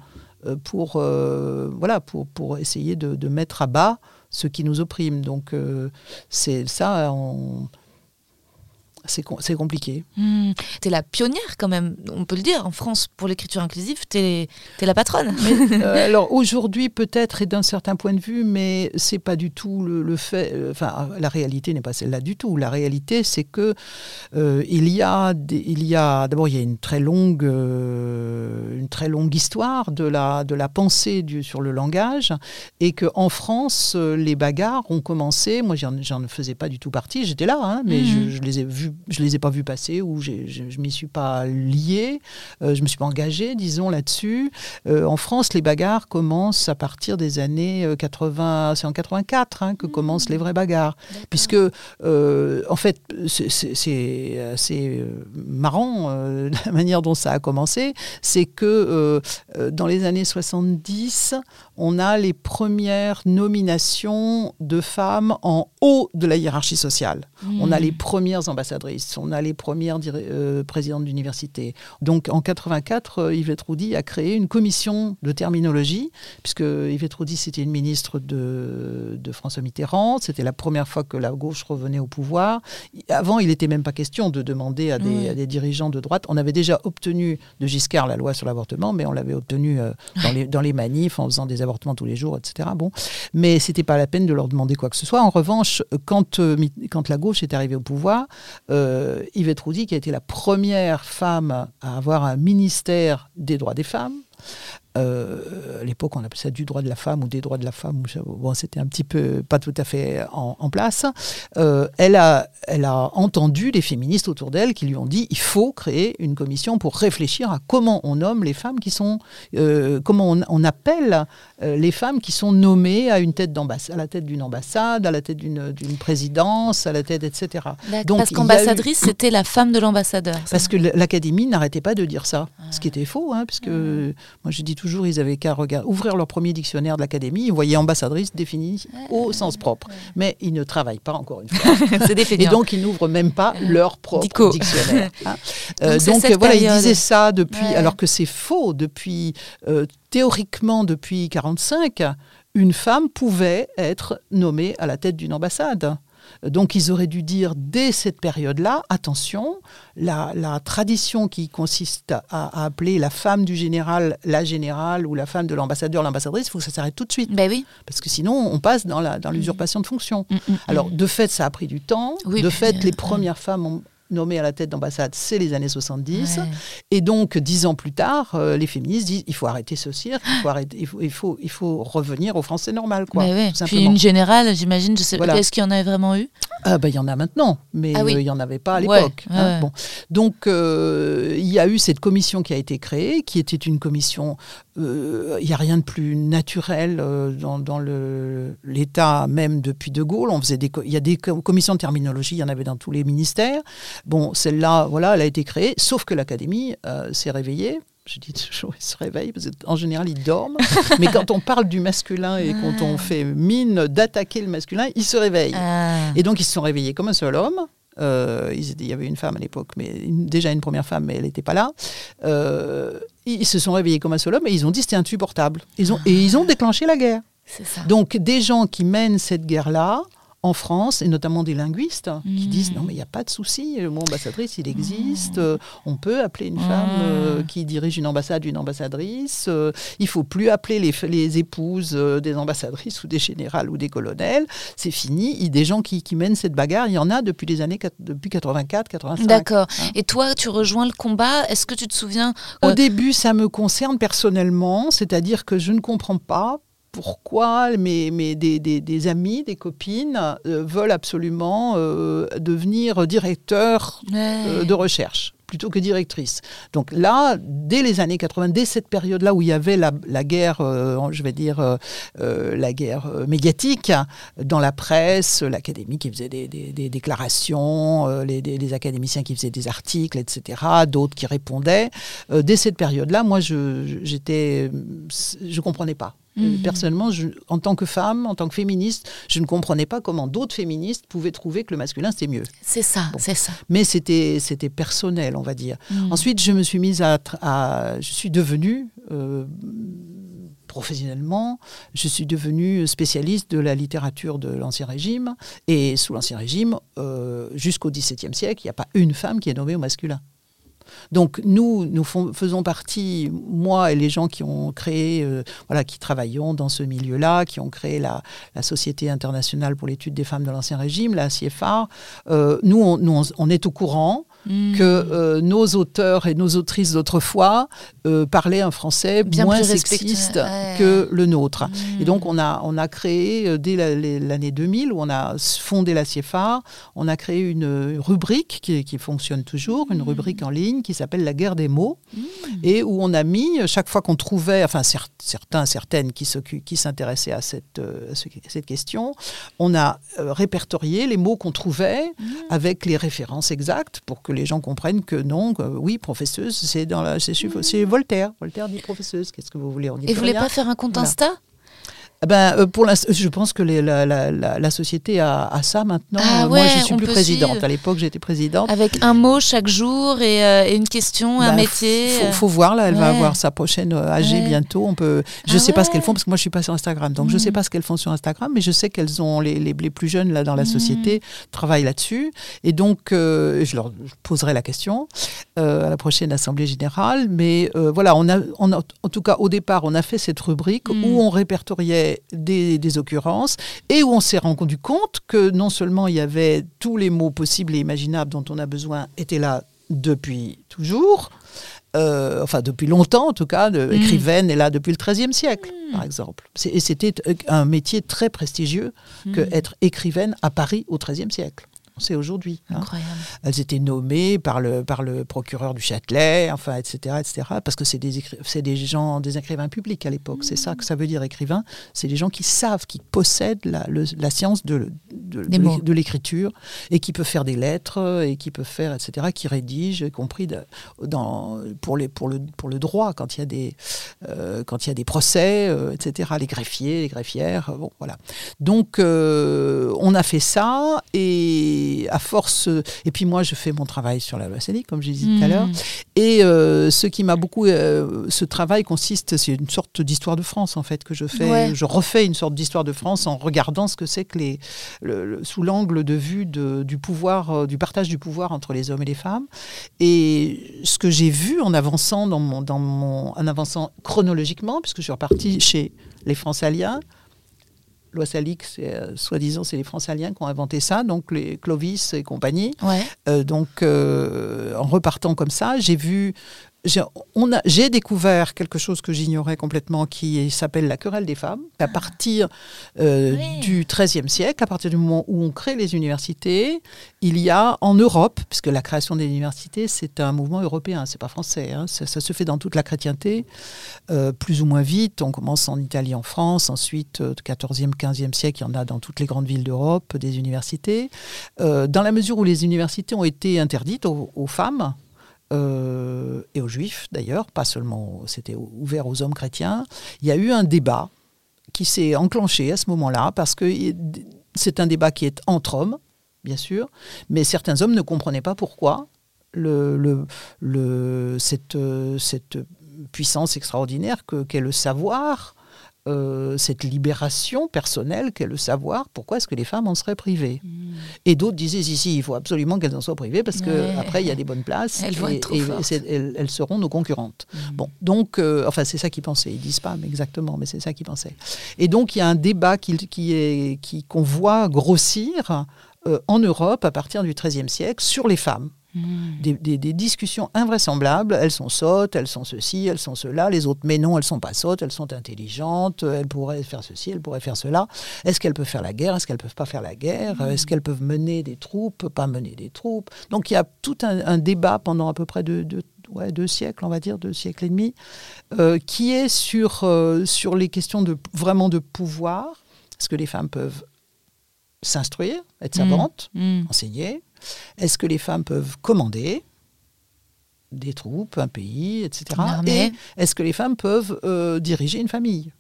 pour, voilà, pour, pour essayer de, de, mettre à bas ce qui nous opprime. Donc, c'est ça. On, c'est compliqué. Hmm. Tu es la pionnière quand même, on peut le dire, en France pour l'écriture inclusive, tu es, la patronne. Euh, [LAUGHS] alors aujourd'hui peut-être et d'un certain point de vue, mais c'est pas du tout le, fait, euh, enfin la réalité n'est pas celle-là du tout. La réalité c'est que euh, il y a, il y a d'abord il y a une très longue, une très longue histoire de la, de la pensée du, sur le langage et que en France les bagarres ont commencé, moi j'en faisais pas du tout partie, j'étais là, hein, mais je, hmm. je les ai vus je les ai pas vus passer ou je ne m'y suis pas lié, euh, je me suis pas engagé, disons, là-dessus. Euh, en France, les bagarres commencent à partir des années 80, euh, c'est en 84 hein, que mmh. commencent les vraies bagarres. Puisque, en fait, c'est assez marrant [LAUGHS] la manière dont ça a commencé, c'est que dans les années 70, on a les premières nominations de femmes en haut de la hiérarchie sociale. On a mmh. les premières on a les premières euh, présidentes d'université. Donc en 84, euh, Yvette Roudy a créé une commission de terminologie, puisque Yvette Roudy c'était une ministre de, François Mitterrand, c'était la première fois que la gauche revenait au pouvoir. Avant, il n'était même pas question de demander à des, dirigeants de droite. On avait déjà obtenu de Giscard la loi sur l'avortement, mais on l'avait obtenu euh, dans, les, dans les manifs en faisant des avortements tous les jours, etc. Bon, mais c'était pas la peine de leur demander quoi que ce soit. En revanche, quand, quand la gauche est arrivée au pouvoir, euh, Yvette Roudy, qui a été la première femme à avoir un ministère des droits des femmes, euh, à l'époque, on appelait ça du droit de la femme ou des droits de la femme. Bon, c'était un petit peu pas tout à fait en, place. Euh, elle, a, elle a entendu les féministes autour d'elle qui lui ont dit il faut créer une commission pour réfléchir à comment on nomme les femmes qui sont, euh, comment on, appelle les femmes qui sont nommées à une tête d'ambassade, à la tête d'une ambassade, à la tête d'une présidence, à la tête, etc. Donc, parce qu'ambassadrice, c'était la femme de l'ambassadeur. Parce que l'Académie n'arrêtait pas de dire ça, ce qui était faux, hein, puisque ah. moi je dis toujours, ils avaient qu'à ouvrir leur premier dictionnaire de l'Académie, ils voyaient ambassadrice définie au sens propre. Mais ils ne travaillent pas, encore une fois. [LAUGHS] Et donc, ils n'ouvrent même pas leur propre [LAUGHS] dictionnaire. Hein. donc, euh, voilà, ils disaient ça depuis, alors que c'est faux, depuis, euh, théoriquement, depuis 1945, une femme pouvait être nommée à la tête d'une ambassade. Donc ils auraient dû dire dès cette période-là, attention, la, tradition qui consiste à, appeler la femme du général la générale ou la femme de l'ambassadeur l'ambassadrice, il faut que ça s'arrête tout de suite. Ben oui. Parce que sinon, on passe dans l'usurpation de fonction. Alors de fait, ça a pris du temps. de fait, les premières femmes ont nommé à la tête d'ambassade, c'est les années 70. Et donc, dix ans plus tard, euh, les féministes disent il faut arrêter ce cirque, il faut, arrêter, il faut, il faut, il faut revenir au français normal. Quoi, Puis une générale, j'imagine, je sais est-ce qu'il y en avait vraiment eu? Ah, ben, Il y en a maintenant, mais ah euh, il n'y en avait pas à l'époque. Hein, bon. Donc, euh, il y a eu cette commission qui a été créée, qui était une commission il n'y a rien de plus naturel dans, dans l'État, même depuis De Gaulle. On faisait des, il y a des commissions de terminologie, il y en avait dans tous les ministères. Bon, celle-là, voilà, elle a été créée, sauf que l'Académie euh, s'est réveillée. Je dis [LAUGHS] toujours, ils se réveillent, parce qu'en général, ils dorment. [LAUGHS] Mais quand on parle du masculin et quand on ah. fait mine d'attaquer le masculin, ils se réveillent. Ah. Et donc, ils se sont réveillés comme un seul homme. Euh, il y avait une femme à l'époque, mais déjà une première femme, mais elle n'était pas là. Euh, ils se sont réveillés comme un seul homme et ils ont dit c'était insupportable. Ils ont, et ils ont déclenché la guerre. Donc des gens qui mènent cette guerre-là, en France, et notamment des linguistes, qui disent mmh. non, mais il n'y a pas de souci, le mot ambassadrice, il existe, mmh. on peut appeler une femme mmh. euh, qui dirige une ambassade une ambassadrice, euh, il faut plus appeler les, les épouses euh, des ambassadrices ou des générales ou des colonels, c'est fini. Il, des gens qui, mènent cette bagarre, il y en a depuis les années depuis 84, 85. D'accord. Hein. Et toi, tu rejoins le combat, est-ce que tu te souviens Au début, ça me concerne personnellement, c'est-à-dire que je ne comprends pas pourquoi mes, mes des, des, amis, des copines euh, veulent absolument euh, devenir directeur euh, de recherche plutôt que directrice. Donc là, dès les années 80, dès cette période-là où il y avait la, guerre, je vais dire, la guerre médiatique, dans la presse, l'académie qui faisait des, déclarations, les, les, académiciens qui faisaient des articles, etc., d'autres qui répondaient, dès cette période-là, moi, je, j'étais, je comprenais pas. Euh, mhm. Personnellement, en tant que femme, en tant que féministe, je ne comprenais pas comment d'autres féministes pouvaient trouver que le masculin c'était mieux. C'est ça, c'est ça. Mais c'était c'était personnel, on va dire. Mhm. Ensuite, je me suis mise à, je suis devenue euh, professionnellement, je suis devenue spécialiste de la littérature de l'Ancien Régime. Et sous l'Ancien Régime, euh, jusqu'au XVIIe siècle, il n'y a pas une femme qui est nommée au masculin. Donc nous, nous faisons partie, moi et les gens qui ont créé, euh, voilà, qui travaillons dans ce milieu-là, qui ont créé la, Société internationale pour l'étude des femmes de l'Ancien Régime, la CFA, euh, nous, on, est au courant Hmm. que euh, nos auteurs et nos autrices d'autrefois euh, parlaient un français Bien moins sexiste que le nôtre. Hmm. Et donc on a, on a créé, euh, dès l'année 2000, où on a fondé la CFA, on a créé une rubrique qui, qui fonctionne toujours, une hmm. rubrique en ligne qui s'appelle La guerre des mots, et où on a mis, chaque fois qu'on trouvait, enfin certains, certaines qui s'intéressaient à cette, à cette question, on a répertorié les mots qu'on trouvait avec les références exactes pour que les gens comprennent que non, oui, professeuse, c'est dans la, c'est, Voltaire. Voltaire dit professeuse. Qu'est-ce que vous voulez on dit Et vous voulez pas faire un compte Insta? Ben, euh, pour je pense que la, société a, ça maintenant. Ah Moi, je suis plus présidente. À l'époque, j'étais présidente. Avec un mot chaque jour et, euh, une question, un bah, métier. Il faut, voir, là, elle va avoir sa prochaine AG euh, bientôt. On peut... Je ne ah sais pas ce qu'elles font, parce que moi, je ne suis pas sur Instagram. Donc, je ne sais mm. pas ce qu'elles font sur Instagram, mais je sais qu'elles ont, les, les, plus jeunes là, dans la mm. société, travaillent là-dessus. Et donc, je leur poserai la question à la prochaine Assemblée Générale. Mais voilà, on a, on en tout cas, au départ, on a fait cette rubrique où on répertoriait des, occurrences et où on s'est rendu compte que non seulement il y avait tous les mots possibles et imaginables dont on a besoin étaient là depuis toujours, euh, enfin depuis longtemps en tout cas, de, mm. écrivaine est là depuis le XIIIe siècle, mm. par exemple. Et c'était un métier très prestigieux que mm. être écrivaine à Paris au XIIIe siècle c'est aujourd'hui. Hein. Elles étaient nommées par le, par le procureur du Châtelet, enfin, etc., etc., parce que c'est des, des gens, des écrivains publics à l'époque. C'est ça que ça veut dire écrivain. C'est des gens qui savent, qui possèdent la, la science de, de, de, l'écriture et qui peuvent faire des lettres et qui peuvent faire, etc., qui rédigent, y compris dans, pour, les, pour, le, pour le droit, quand il y a des, euh, quand il y a des procès, euh, etc., les greffiers, les greffières, bon, voilà. Donc, euh, on a fait ça et et à force, et puis moi je fais mon travail sur la Selig, comme j'ai dit tout à l'heure, mmh. et euh, ce qui m'a beaucoup, euh, ce travail consiste, c'est une sorte d'histoire de France en fait que je fais, je refais une sorte d'histoire de France en regardant ce que c'est que les, sous l'angle de vue de, du pouvoir, euh, du partage du pouvoir entre les hommes et les femmes, et ce que j'ai vu en avançant dans mon, dans mon, en avançant chronologiquement, puisque je suis reparti chez les Françaliens loi c'est euh, soi-disant, c'est les Françaliens qui ont inventé ça, donc les Clovis et compagnie. Euh, donc, euh, en repartant comme ça, j'ai vu j'ai découvert quelque chose que j'ignorais complètement qui s'appelle la querelle des femmes. À partir euh, du XIIIe siècle, à partir du moment où on crée les universités, il y a en Europe, puisque la création des universités, c'est un mouvement européen, c'est pas français, hein, ça, se fait dans toute la chrétienté, euh, plus ou moins vite. On commence en Italie, en France, ensuite, euh, 14e, 15e siècle, il y en a dans toutes les grandes villes d'Europe, des universités. Euh, dans la mesure où les universités ont été interdites aux femmes, euh, et aux juifs d'ailleurs, pas seulement, c'était ouvert aux hommes chrétiens, il y a eu un débat qui s'est enclenché à ce moment-là, parce que c'est un débat qui est entre hommes, bien sûr, mais certains hommes ne comprenaient pas pourquoi cette, cette puissance extraordinaire qu'est le savoir euh, cette libération personnelle qu'est le savoir, pourquoi est-ce que les femmes en seraient privées? Hmm. Et d'autres disaient, si, si, il faut absolument qu'elles en soient privées parce qu'après, il y a des bonnes places elles et, et elles, seront nos concurrentes. Hmm. Bon, donc, euh, enfin, c'est ça qu'ils pensaient. Ils disent pas mais exactement, mais c'est ça qu'ils pensaient. Et donc, il y a un débat qui, qui est, qui, qu'on voit grossir euh, en Europe à partir du XIIIe siècle sur les femmes. Des, discussions invraisemblables. Elles sont sottes, elles sont ceci, elles sont cela. Les autres, mais non, elles sont pas sottes, elles sont intelligentes. Elles pourraient faire ceci, elles pourraient faire cela. Est-ce qu'elles peuvent faire la guerre? Est-ce qu'elles peuvent pas faire la guerre? Est-ce qu'elles peuvent mener des troupes? Pas mener des troupes. Donc il y a tout un, débat pendant à peu près deux, deux, siècles, on va dire, deux siècles et demi, euh, qui est sur, euh, sur les questions de, vraiment de pouvoir. Est-ce que les femmes peuvent s'instruire, être hmm. savantes, enseigner? Est-ce que les femmes peuvent commander des troupes, un pays, etc. Et est-ce que les femmes peuvent euh, diriger une famille?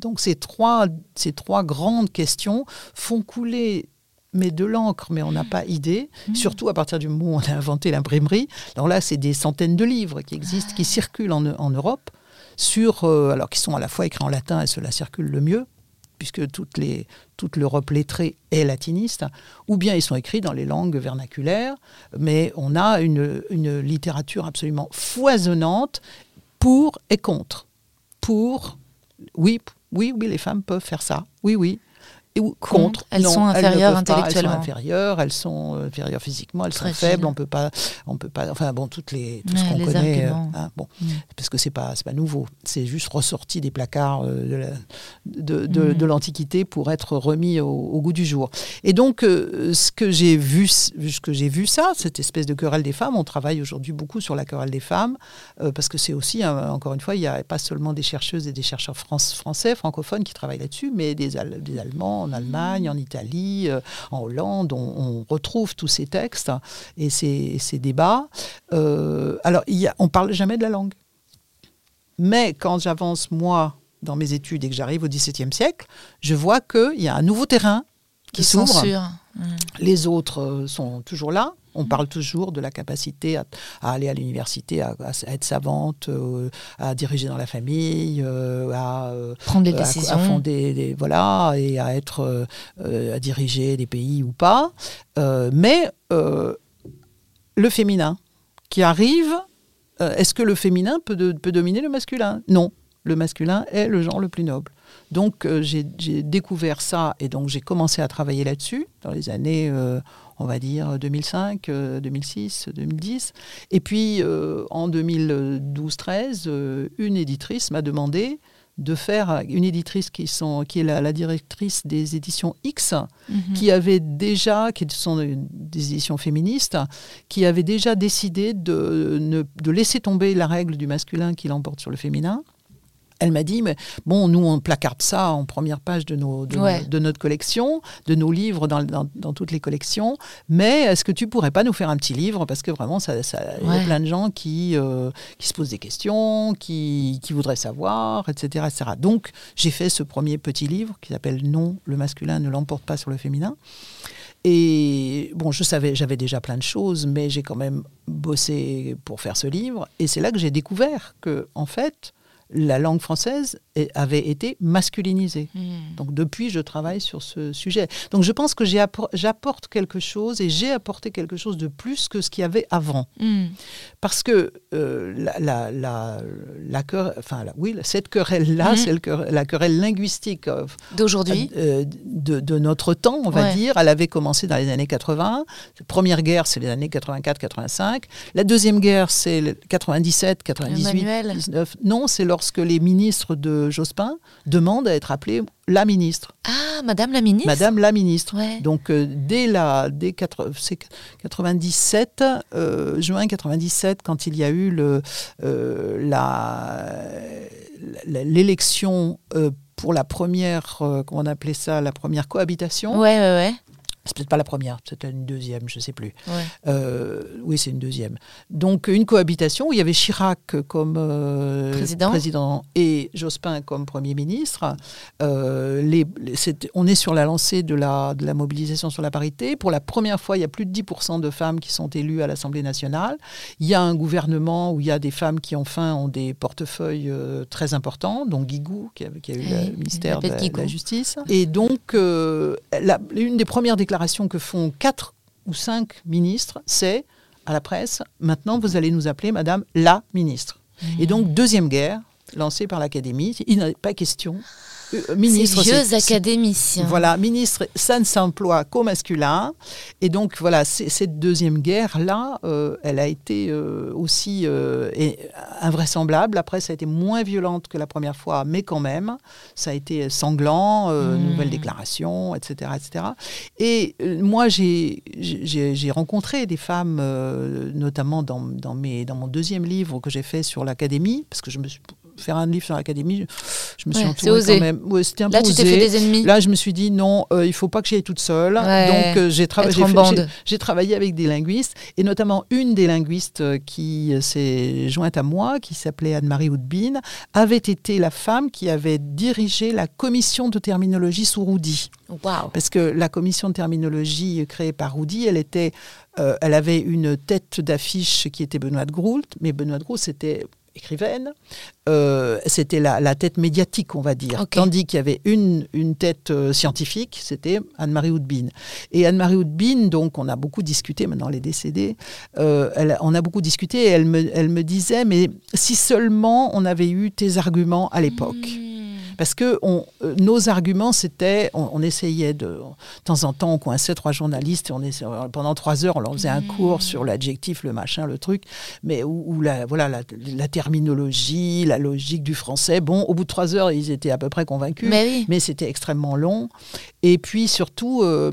Donc ces trois, ces trois grandes questions font couler mais de l'encre, mais on n'a pas idée, mmh. surtout à partir du moment où on a inventé l'imprimerie. Alors là, c'est des centaines de livres qui existent, qui circulent en, Europe, sur, euh, alors qui sont à la fois écrits en latin et cela circule le mieux, puisque toute, l'Europe lettrée est latiniste, ou bien ils sont écrits dans les langues vernaculaires, mais on a une, une littérature absolument foisonnante pour et contre. Pour, oui, oui, oui, les femmes peuvent faire ça, oui, oui, contre. Elles sont inférieures intellectuellement. elles sont inférieures, elles sont inférieures physiquement, elles sont faibles. On peut pas, on peut pas. Enfin bon, toutes les tout ce qu'on connaît. Euh, hein, bon, mm. parce que c'est pas c'est pas nouveau. C'est juste ressorti des placards euh, de, de, mm. de, l'antiquité pour être remis au, goût du jour. Et donc euh, ce que j'ai vu, ce que j'ai vu ça, cette espèce de querelle des femmes. On travaille aujourd'hui beaucoup sur la querelle des femmes parce que c'est aussi encore une fois, il n'y a pas seulement des chercheuses et des chercheurs français francophones qui travaillent là-dessus, mais des, des Allemands en Allemagne, en Italie, euh, en Hollande, on, retrouve tous ces textes et ces, débats. Euh, alors, on ne parle jamais de la langue. Mais quand j'avance, moi, dans mes études et que j'arrive au XVIIe siècle, je vois qu'il y a un nouveau terrain qui s'ouvre. Les autres euh, sont toujours là. On mm. parle toujours de la capacité à, aller à l'université, à, être savante, euh, à diriger dans la famille, euh, à prendre des décisions, à, fonder des, voilà, et à être à diriger des pays ou pas. mais le féminin qui arrive, est-ce que le féminin peut, peut dominer le masculin? Non, le masculin est le genre le plus noble. Donc j'ai découvert ça et donc j'ai commencé à travailler là-dessus dans les années on va dire 2005, 2006, 2010. Et puis euh, en 2012-13, euh, une éditrice m'a demandé de faire une éditrice qui, sont, qui est la, directrice des éditions X, mhm. qui avait déjà, qui sont des éditions féministes, qui avait déjà décidé de, de laisser tomber la règle du masculin qui l'emporte sur le féminin elle m'a dit, mais bon, nous, on placarde ça en première page de, nos, de, notre collection, de nos livres dans, dans, toutes les collections, mais est-ce que tu pourrais pas nous faire un petit livre? Parce que vraiment, ça, ça il y a plein de gens qui, euh, qui se posent des questions, qui, qui voudraient savoir, etc., etc. Donc, j'ai fait ce premier petit livre qui s'appelle Non, le masculin ne l'emporte pas sur le féminin. Et bon, je savais, j'avais déjà plein de choses, mais j'ai quand même bossé pour faire ce livre. Et c'est là que j'ai découvert que, en fait, la langue française avait été masculinisée. Hmm. Donc depuis, je travaille sur ce sujet. Donc je pense que j'apporte quelque chose et j'ai apporté quelque chose de plus que ce qu'il y avait avant. Hmm. Parce que euh, la, la, la, enfin, oui, cette querelle-là, hmm. c'est la querelle linguistique euh, d'aujourd'hui, euh, de, notre temps, on va dire. Elle avait commencé dans les années 80. La première guerre, c'est les années 84-85. La deuxième guerre, c'est 97, 98, 19. Non, c'est lorsque les ministres de Jospin demandent à être appelés la ministre. Ah, Madame la ministre? Madame la ministre. Donc, euh, dès, la, dès 97, euh, juin 97, quand il y a eu le, euh, l'élection pour la première, comment on appelait ça, la première cohabitation. Ouais, ouais, ouais. C'est peut-être pas la première, c'était une deuxième, je ne sais plus. Euh, oui, c'est une deuxième. Donc une cohabitation où il y avait Chirac comme euh, président. et Jospin comme Premier ministre. Euh, les, on est sur la lancée de la, de la mobilisation sur la parité. Pour la première fois, il y a plus de 10% de femmes qui sont élues à l'Assemblée nationale. Il y a un gouvernement où il y a des femmes qui enfin ont des portefeuilles très importants, dont Guigou, qui a, qui a eu le ministère de la, Justice. Et donc, la, une des premières déclarations que font quatre ou cinq ministres, c'est à la presse, maintenant vous allez nous appeler Madame la ministre. Et mmh. donc, deuxième guerre lancée par l'Académie, il n'est pas question ministre. Ces vieux académiciens. Voilà, ministre, ça ne s'emploie qu'au masculin. Et donc, voilà, cette deuxième guerre-là, euh, elle a été euh, aussi invraisemblable. Après, ça a été moins violente que la première fois, mais quand même, ça a été sanglant, mmh. nouvelles déclarations, etc. etc. Et moi, j'ai rencontré des femmes, notamment dans, dans, mes, dans mon deuxième livre que j'ai fait sur l'académie, parce que je me suis faire un livre sur l'académie, je me suis entourée quand même. Ouais, c'était un Là, tu t'es fait des ennemis. Là, je me suis dit non, euh, il faut pas que j'aille toute seule. Donc, euh, j'ai, j'ai, travaillé avec des linguistes, et notamment une des linguistes euh, qui s'est jointe à moi, qui s'appelait Anne-Marie Houdbin, avait été la femme qui avait dirigé la commission de terminologie sous Roudy. Wow. Parce que la commission de terminologie créée par Roudy, elle était, elle avait une tête d'affiche qui était Benoît de Groult, mais Benoît de Groult, c'était écrivaine. Euh, c'était la, tête médiatique, on va dire. Tandis qu'il y avait une, une tête euh, scientifique, c'était Anne-Marie Houdbin. Et Anne-Marie Houdbin, donc, on a beaucoup discuté, maintenant elle est décédée, euh, elle, on a beaucoup discuté et elle me, elle me disait, mais si seulement on avait eu tes arguments à l'époque. Hmm. Parce que on, euh, nos arguments, c'était, on, essayait de, de temps en temps, on coinçait trois journalistes, et on pendant trois heures, on leur faisait un mmh. cours sur l'adjectif, le machin, le truc, mais où, la, voilà, la, terminologie, la logique du français. Bon, au bout de trois heures, ils étaient à peu près convaincus, mais, c'était extrêmement long. Et puis surtout, euh,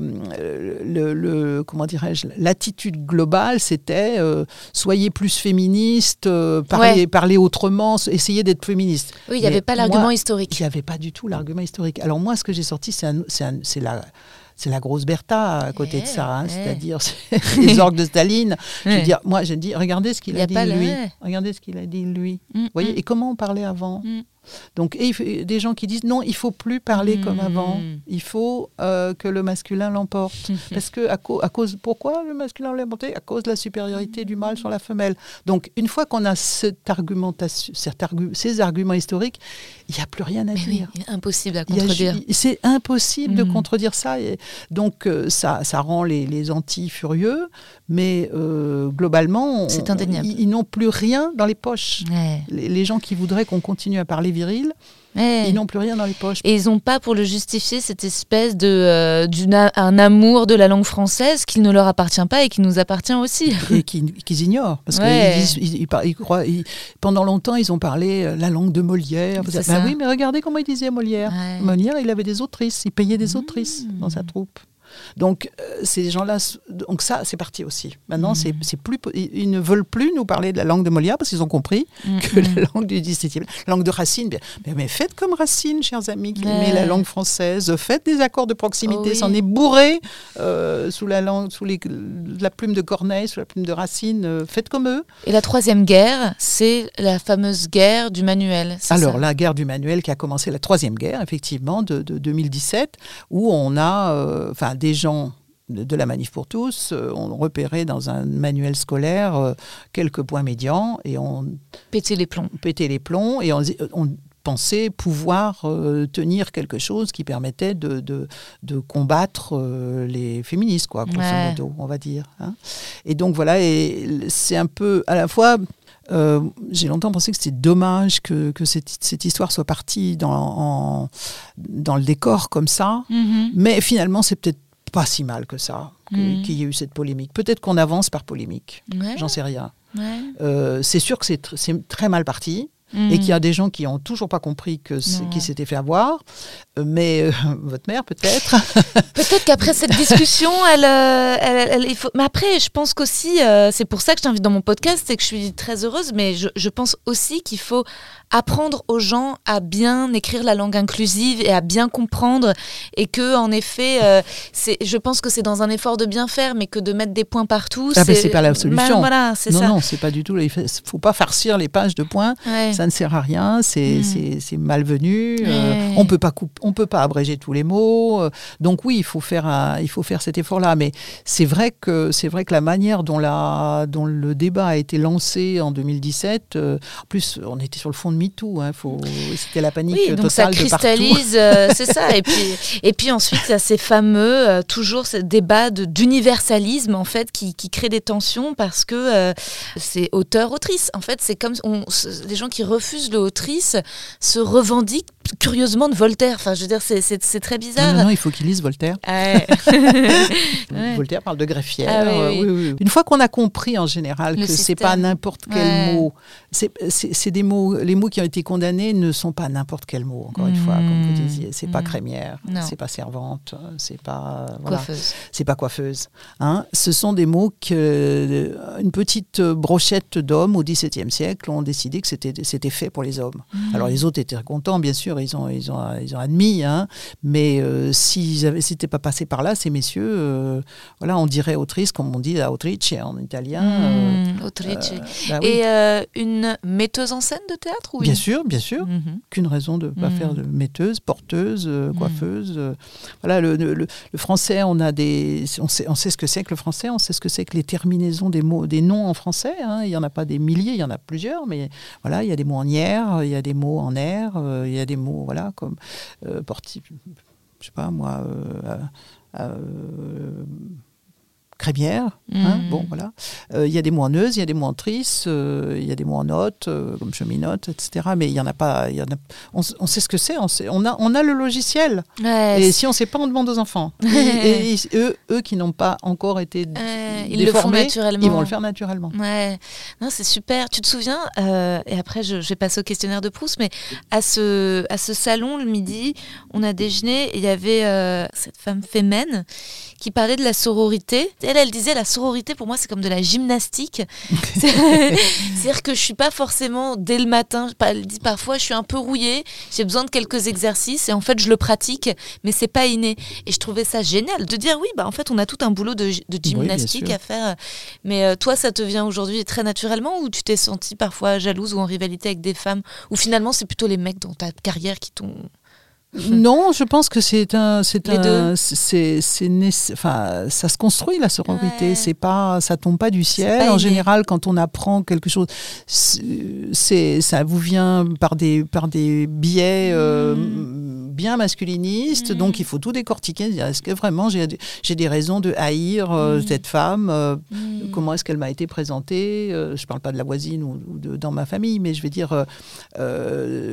le, comment dirais-je, l'attitude globale, c'était euh, soyez plus féministe, parlez, parlez, autrement, essayez d'être féministe. Oui, il n'y avait pas l'argument historique pas du tout l'argument historique. Alors moi, ce que j'ai sorti, c'est la c'est la grosse Bertha à côté de ça, hein. c'est-à-dire les orgues de Staline. Je veux dire, moi, j'ai dit, regardez ce qu'il a, dit lui. Regardez ce qu'il a dit lui. Vous voyez, mm. et comment on parlait avant mm. Donc, et des gens qui disent non, il faut plus parler comme avant. Hmm. Il faut euh, que le masculin l'emporte. [LAUGHS] Parce que à, cause, pourquoi le masculin l'emporte? À cause de la supériorité du mâle sur la femelle. Donc, une fois qu'on a cette argumentation, ces arguments historiques, il n'y a plus rien à dire. impossible à contredire. C'est impossible de hmm. contredire ça. Et donc, euh, ça, ça rend les, les anti furieux, mais euh, globalement, ils, n'ont plus rien dans les poches. Les, gens qui voudraient qu'on continue à parler viril, ils n'ont plus rien dans les poches. Et ils n'ont pas pour le justifier cette espèce de euh, un amour de la langue française qui ne leur appartient pas et qui nous appartient aussi. Et qu'ils ignorent. Parce que ils, croient, pendant longtemps, ils ont parlé euh, la langue de Molière. Ben oui, mais regardez comment il disait Molière. Molière, il avait des autrices, il payait des mmh. autrices dans sa troupe. Donc, euh, ces gens-là, donc ça, c'est parti aussi. Maintenant, mmh. c'est plus, ils ne veulent plus nous parler de la langue de Molière parce qu'ils ont compris mmh, que la mmh. langue du XVIIe, la langue de Racine, bien, mais, faites comme Racine, chers amis, qui aimait la langue française, faites des accords de proximité, oh, s'en est bourré euh, sous la langue, sous les, la plume de Corneille, sous la plume de Racine, euh, faites comme eux. Et la troisième guerre, c'est la fameuse guerre du manuel. Alors, la guerre du manuel qui a commencé la troisième guerre, effectivement, de, de 2017, où on a, enfin, des gens de la manif pour tous, euh, on repérait dans un manuel scolaire euh, quelques points médians et on Péter les plombs. pétait les plombs et on, on pensait pouvoir euh, tenir quelque chose qui permettait de, de, de combattre euh, les féministes, quoi, grosso Ouais. modo, on va dire. hein. Et donc voilà, et c'est un peu à la fois. euh, J'ai longtemps pensé que c'était dommage que, que cette, cette histoire soit partie dans, en- dans le décor comme ça, Mhm. mais finalement c'est peut-être pas si mal que ça, Mhm. qu'il y ait eu cette polémique. Peut-être qu'on avance par polémique, Ouais, j'en sais rien. ouais. Euh, c'est sûr que c'est tr- c'est très mal parti et Mhm. qu'il y a des gens qui ont toujours pas compris que qu'ils s'étaient fait avoir. Euh, Mais euh, [LAUGHS] votre mère peut-être. [LAUGHS] Peut-être qu'après cette discussion, elle, euh, elle- elle- il faut... Mais après, je pense qu'aussi, euh, c'est pour ça que je t'invite dans mon podcast, c'est que je suis très heureuse, mais je, je pense aussi qu'il faut apprendre aux gens à bien écrire la langue inclusive et à bien comprendre, et que en effet, euh, c'est, je pense que c'est dans un effort de bien faire, mais que de mettre des points partout, Ah, c'est pas la solution. Bah, voilà, non ça. non, c'est pas du tout. Il faut- faut pas farcir les pages de points. Ouais. Ça ne sert à rien. C'est Mm. c'est malvenu. euh, on peut pas couper, on peut pas abréger tous les mots. euh, donc oui, il faut faire un- il faut faire cet effort-là. Mais c'est vrai que c'est vrai que la manière dont la dont le débat a été lancé en 2017. euh, en plus, on était sur le fond de MeToo. Hein, faut c'était la panique Oui, donc ça totale cristallise, [LAUGHS] c'est ça. Et puis, et puis ensuite, il y a ces fameux, toujours ce débat d'universalisme, en fait, qui, qui crée des tensions parce que c'est auteur-autrice. En fait, c'est comme on, les gens qui refusent le autrice se revendiquent curieusement de Voltaire. Enfin, je veux dire, c'est- très bizarre. non, non, il faut qu'ils lisent Voltaire. Ouais. [LAUGHS] Ouais. Voltaire parle de greffière. Ah oui, euh, oui. oui. Une fois qu'on a compris en général Le que c'est pas n'importe quel Ouais. mot, c'est des mots, les mots qui ont été condamnés ne sont pas n'importe quel mot. Encore une fois, comme vous disiez, c'est pas Mmh. crémière, Non. c'est pas servante, c'est pas voilà, Coiffeuse. c'est pas coiffeuse. Hein. Ce sont des mots que euh, une petite brochette d'hommes au XVIIe siècle ont décidé que c'était c'était fait pour les hommes. Mmh. Alors les autres étaient contents, bien sûr, ils ont ils ont ils ont admis, hein, mais euh, s'ils avaient s'étaient pas passés par là, ces messieurs, euh, voilà, on dirait autrice comme on dit à Autrice en italien. euh, Mmh, Autrice. euh, bah oui. Et euh, une metteuse en scène de théâtre ou Bien sûr, bien sûr. Mhm. Qu'une raison de ne pas Mm. faire de metteuse, porteuse, euh, Mm. coiffeuse. euh, voilà, le, le- le- le français, on a des, on sait, on sait ce que c'est que le français, on sait ce que c'est que les terminaisons des mots, des noms en français. hein. Il y en a pas des milliers, il y en a plusieurs, mais voilà, il y a des mots en hier, il y a des mots en air, euh, il y a des mots, voilà, comme euh, porti, je sais pas moi. Crémière, hein, Mm. bon voilà. Euh, Il y a des euse, il y a des trice, euh, il y a des note, euh, comme cheminote, etc. Mais il y en a pas, il y en a, on, sait ce que c'est, on, a, on a le logiciel. Ouais, et si on ne sait pas, on demande aux enfants. [LAUGHS] et, et eux, eux qui n'ont pas encore été ils le font déformés, naturellement. ils vont le faire naturellement. Ouais, non, c'est super. Tu te souviens, euh, et après je, je vais passer au questionnaire de Proust, mais à ce, à ce salon le midi, on a déjeuné et il y avait cette femme fémène qui parlait de la sororité. Elle, elle disait la sororité pour moi c'est comme de la gymnastique. C'est- [LAUGHS] C'est-à-dire que je suis pas forcément dès le matin. Elle dit parfois je suis un peu rouillée, j'ai besoin de quelques exercices et en fait je le pratique, mais c'est pas inné. Et je trouvais ça génial de dire oui, bah en fait on a tout un boulot de, gymnastique à faire. Mais euh, toi, ça te vient aujourd'hui très naturellement ou tu t'es sentie parfois jalouse ou en rivalité avec des femmes? Ou finalement, c'est plutôt les mecs dans ta carrière qui t'ont. [LAUGHS] Non, je pense que c'est un, c'est un, c'est, enfin, ça se construit la sororité. Ouais. C'est pas, ça tombe pas du ciel. pas En général, quand on apprend quelque chose, c'est, ça vous vient par des, par des biais euh, bien masculinistes. Mm. Donc, il faut tout décortiquer. dire, Est-ce que vraiment j'ai, j'ai des raisons de haïr euh, Mm. cette femme euh, Hmm. Comment est-ce qu'elle m'a été présentée Euh, Je parle pas de la voisine ou, ou de, dans ma famille, mais je vais dire,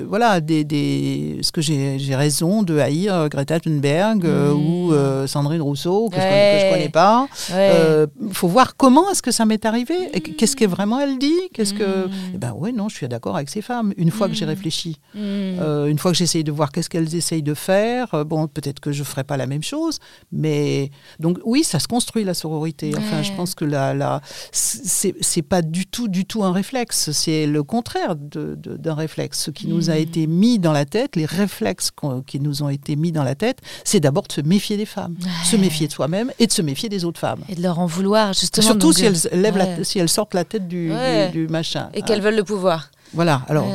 voilà, des, des, est-ce que j'ai, j'ai raison de haïr Greta Thunberg Mm. ou Sandrine Rousseau que, je, Ouais. connais, pas Ouais. Il faut voir comment est-ce que ça m'est arrivé. Qu'est-ce que vraiment elle dit Qu'est-ce que Mm. Eh ben ouais, non, je suis d'accord avec ces femmes. Une fois que j'ai Mm. réfléchi, une fois que j'essaye de voir qu'est-ce qu'elles de faire, euh, bon, peut-être que je ferai pas la même chose, mais donc oui, ça se construit la sororité. Enfin, je pense que la, la c'est pas du tout, du tout un réflexe. C'est le contraire d'un réflexe. Ce qui nous a Mm. été mis dans la tête, les réflexes qui nous ont été mis dans la tête, c'est d'abord de se méfier des femmes, se méfier de soi-même et de se méfier des autres femmes. Et de leur en vouloir, justement. Surtout si elles, lèvent la- ouais. si elles sortent la tête du, du, du machin. Et qu'elles veulent le pouvoir. Voilà. Alors,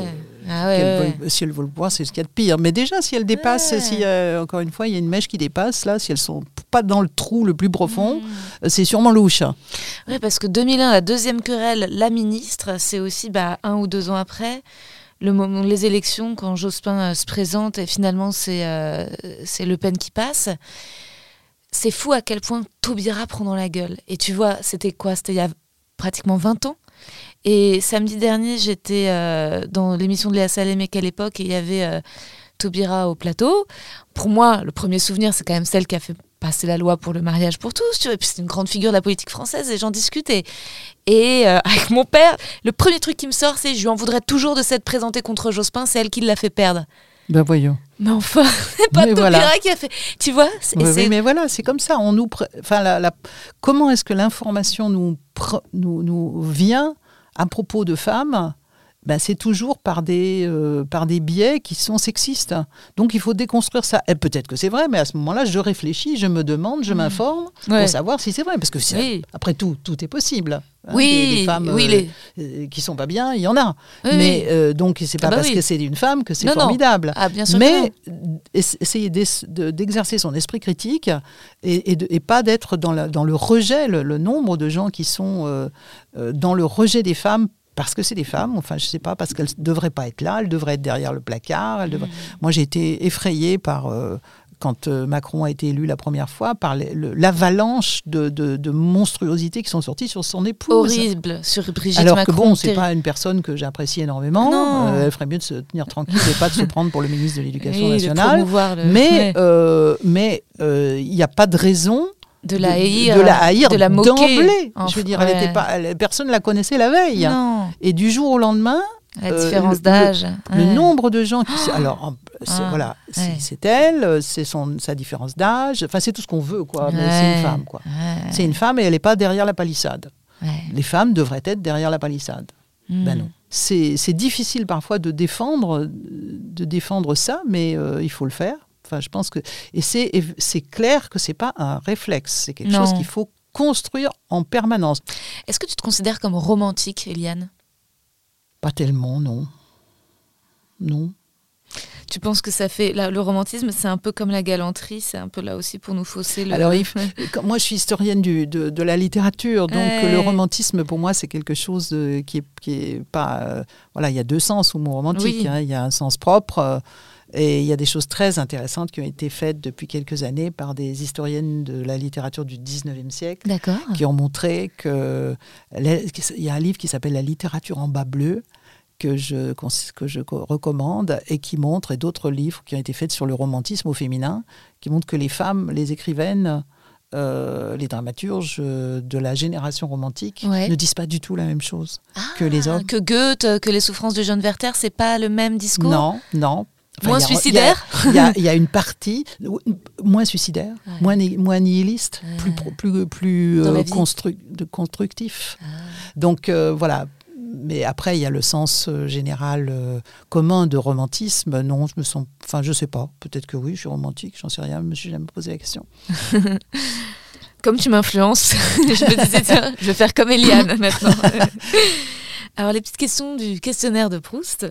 Ouais. euh, ah si elles veulent boire, c'est ce qu'il y a de pire. Mais déjà, si elles dépassent, si, encore une fois, il y a une mèche qui dépasse, là, si elles sont pas dans le trou le plus profond, hmm. c'est sûrement louche. Oui, parce que 2001, la deuxième querelle, la ministre, c'est aussi bah, un ou deux ans après le moment, les élections, quand Jospin euh, se présente et finalement c'est euh, c'est Le Pen qui passe, c'est fou à quel point Taubira prend dans la gueule. Et tu vois, c'était quoi? C'était il y a pratiquement 20 ans. Et samedi dernier, j'étais euh, dans l'émission de Léa Salemé à l'époque et il y avait Taubira au plateau. Pour moi, le premier souvenir, c'est quand même celle qui a fait passer la loi pour le mariage pour tous. Tu vois. Et puis c'est une grande figure de la politique française et j'en discutais. Et euh, [LAUGHS] avec mon père, le premier truc qui me sort, c'est je lui en voudrais toujours de s'être présentée contre Jospin, c'est elle qui l'a fait perdre. Ben voyons. Mais enfin, [LAUGHS] c'est pas Taubira qui a fait. Tu vois oui, mais voilà, c'est comme ça. On nous, enfin, la, comment est-ce que l'information nous, nous, nous vient à propos de femmes ben, c'est toujours par des, euh, par des biais qui sont sexistes. Donc il faut déconstruire ça. Et peut-être que c'est vrai, mais à ce moment-là, je réfléchis, je me demande, je mmh. m'informe pour savoir si c'est vrai. Parce que après tout, tout est possible. Hein. oui, des, femmes oui, les... Euh, euh, qui sont pas bien, il y en a. mais euh, donc c'est pas ah bah parce que c'est une femme que c'est formidable. Ah, bien sûr mais essayer d'exercer son esprit critique et, et, pas d'être dans, dans, le rejet, le, nombre de gens qui sont dans le rejet des femmes parce que c'est des femmes, enfin je sais pas, parce qu'elles ne devraient pas être là, elles devraient être derrière le placard. Elles devraient... Mmh. Moi j'ai été effrayée par, euh, quand euh, Macron a été élu la première fois, par l'avalanche de, de, monstruosités qui sont sorties sur son épouse. Horrible, sur Brigitte Alors que bon, c'est pas une personne que j'apprécie énormément. Euh, elle ferait mieux de se tenir tranquille et pas de se [LAUGHS] prendre pour le ministre de l'Éducation nationale. Mais il n'y a pas de raison de la haïr, de, la haïr de la moquer. Je veux dire, elle était pas, personne ne la connaissait la veille. Et du jour au lendemain, la euh, différence d'âge, le, nombre de gens qui, alors ah, voilà, c'est elle, c'est son sa différence d'âge. Enfin, c'est tout ce qu'on veut, quoi. Mais c'est une femme, quoi. C'est une femme et elle n'est pas derrière la palissade. Les femmes devraient être derrière la palissade. Hmm. Ben non. C'est difficile parfois de défendre, de défendre ça, mais euh, il faut le faire. Enfin, je pense que et c'est c'est clair que c'est pas un réflexe, c'est quelque chose qu'il faut construire en permanence. Est-ce que tu te considères comme romantique, Eliane? Pas tellement, non. Non. Tu penses que ça fait le romantisme, c'est un peu comme la galanterie, c'est un peu là aussi pour nous fausser le. Alors, [LAUGHS] moi, je suis historienne du, de, de, la littérature, donc le romantisme pour moi c'est quelque chose qui est, qui est pas. Euh, voilà, il y a deux sens au mot romantique. Hein. il y a un sens propre. Euh, et il y a des choses très intéressantes qui ont été faites depuis quelques années par des historiennes de la littérature du 19e siècle, qui ont montré que il y a un livre qui s'appelle La littérature en bas bleu que je, que je recommande et qui montre, et d'autres livres qui ont été faits sur le romantisme au féminin, qui montrent que les femmes, les écrivaines, euh, les dramaturges de la génération romantique ne disent pas du tout la même chose que les ah, hommes. Que Goethe, que les souffrances de Jeanne Werther, c'est pas le même discours? Non, non, moins suicidaire Il y, a une partie moins suicidaire, moins, moins nihiliste, plus, plus, plus euh, constructif. Ah. Donc euh, voilà. Mais après, il y a le sens euh, général commun de romantisme. Non, je me sens. Enfin, je sais pas. Peut-être que oui, je suis romantique, j'en sais rien, je me suis jamais posé la question. [LAUGHS] comme tu m'influences, [LAUGHS] je me disais, tiens, je vais faire comme Eliane maintenant. [LAUGHS] Alors, les petites questions du questionnaire de Proust.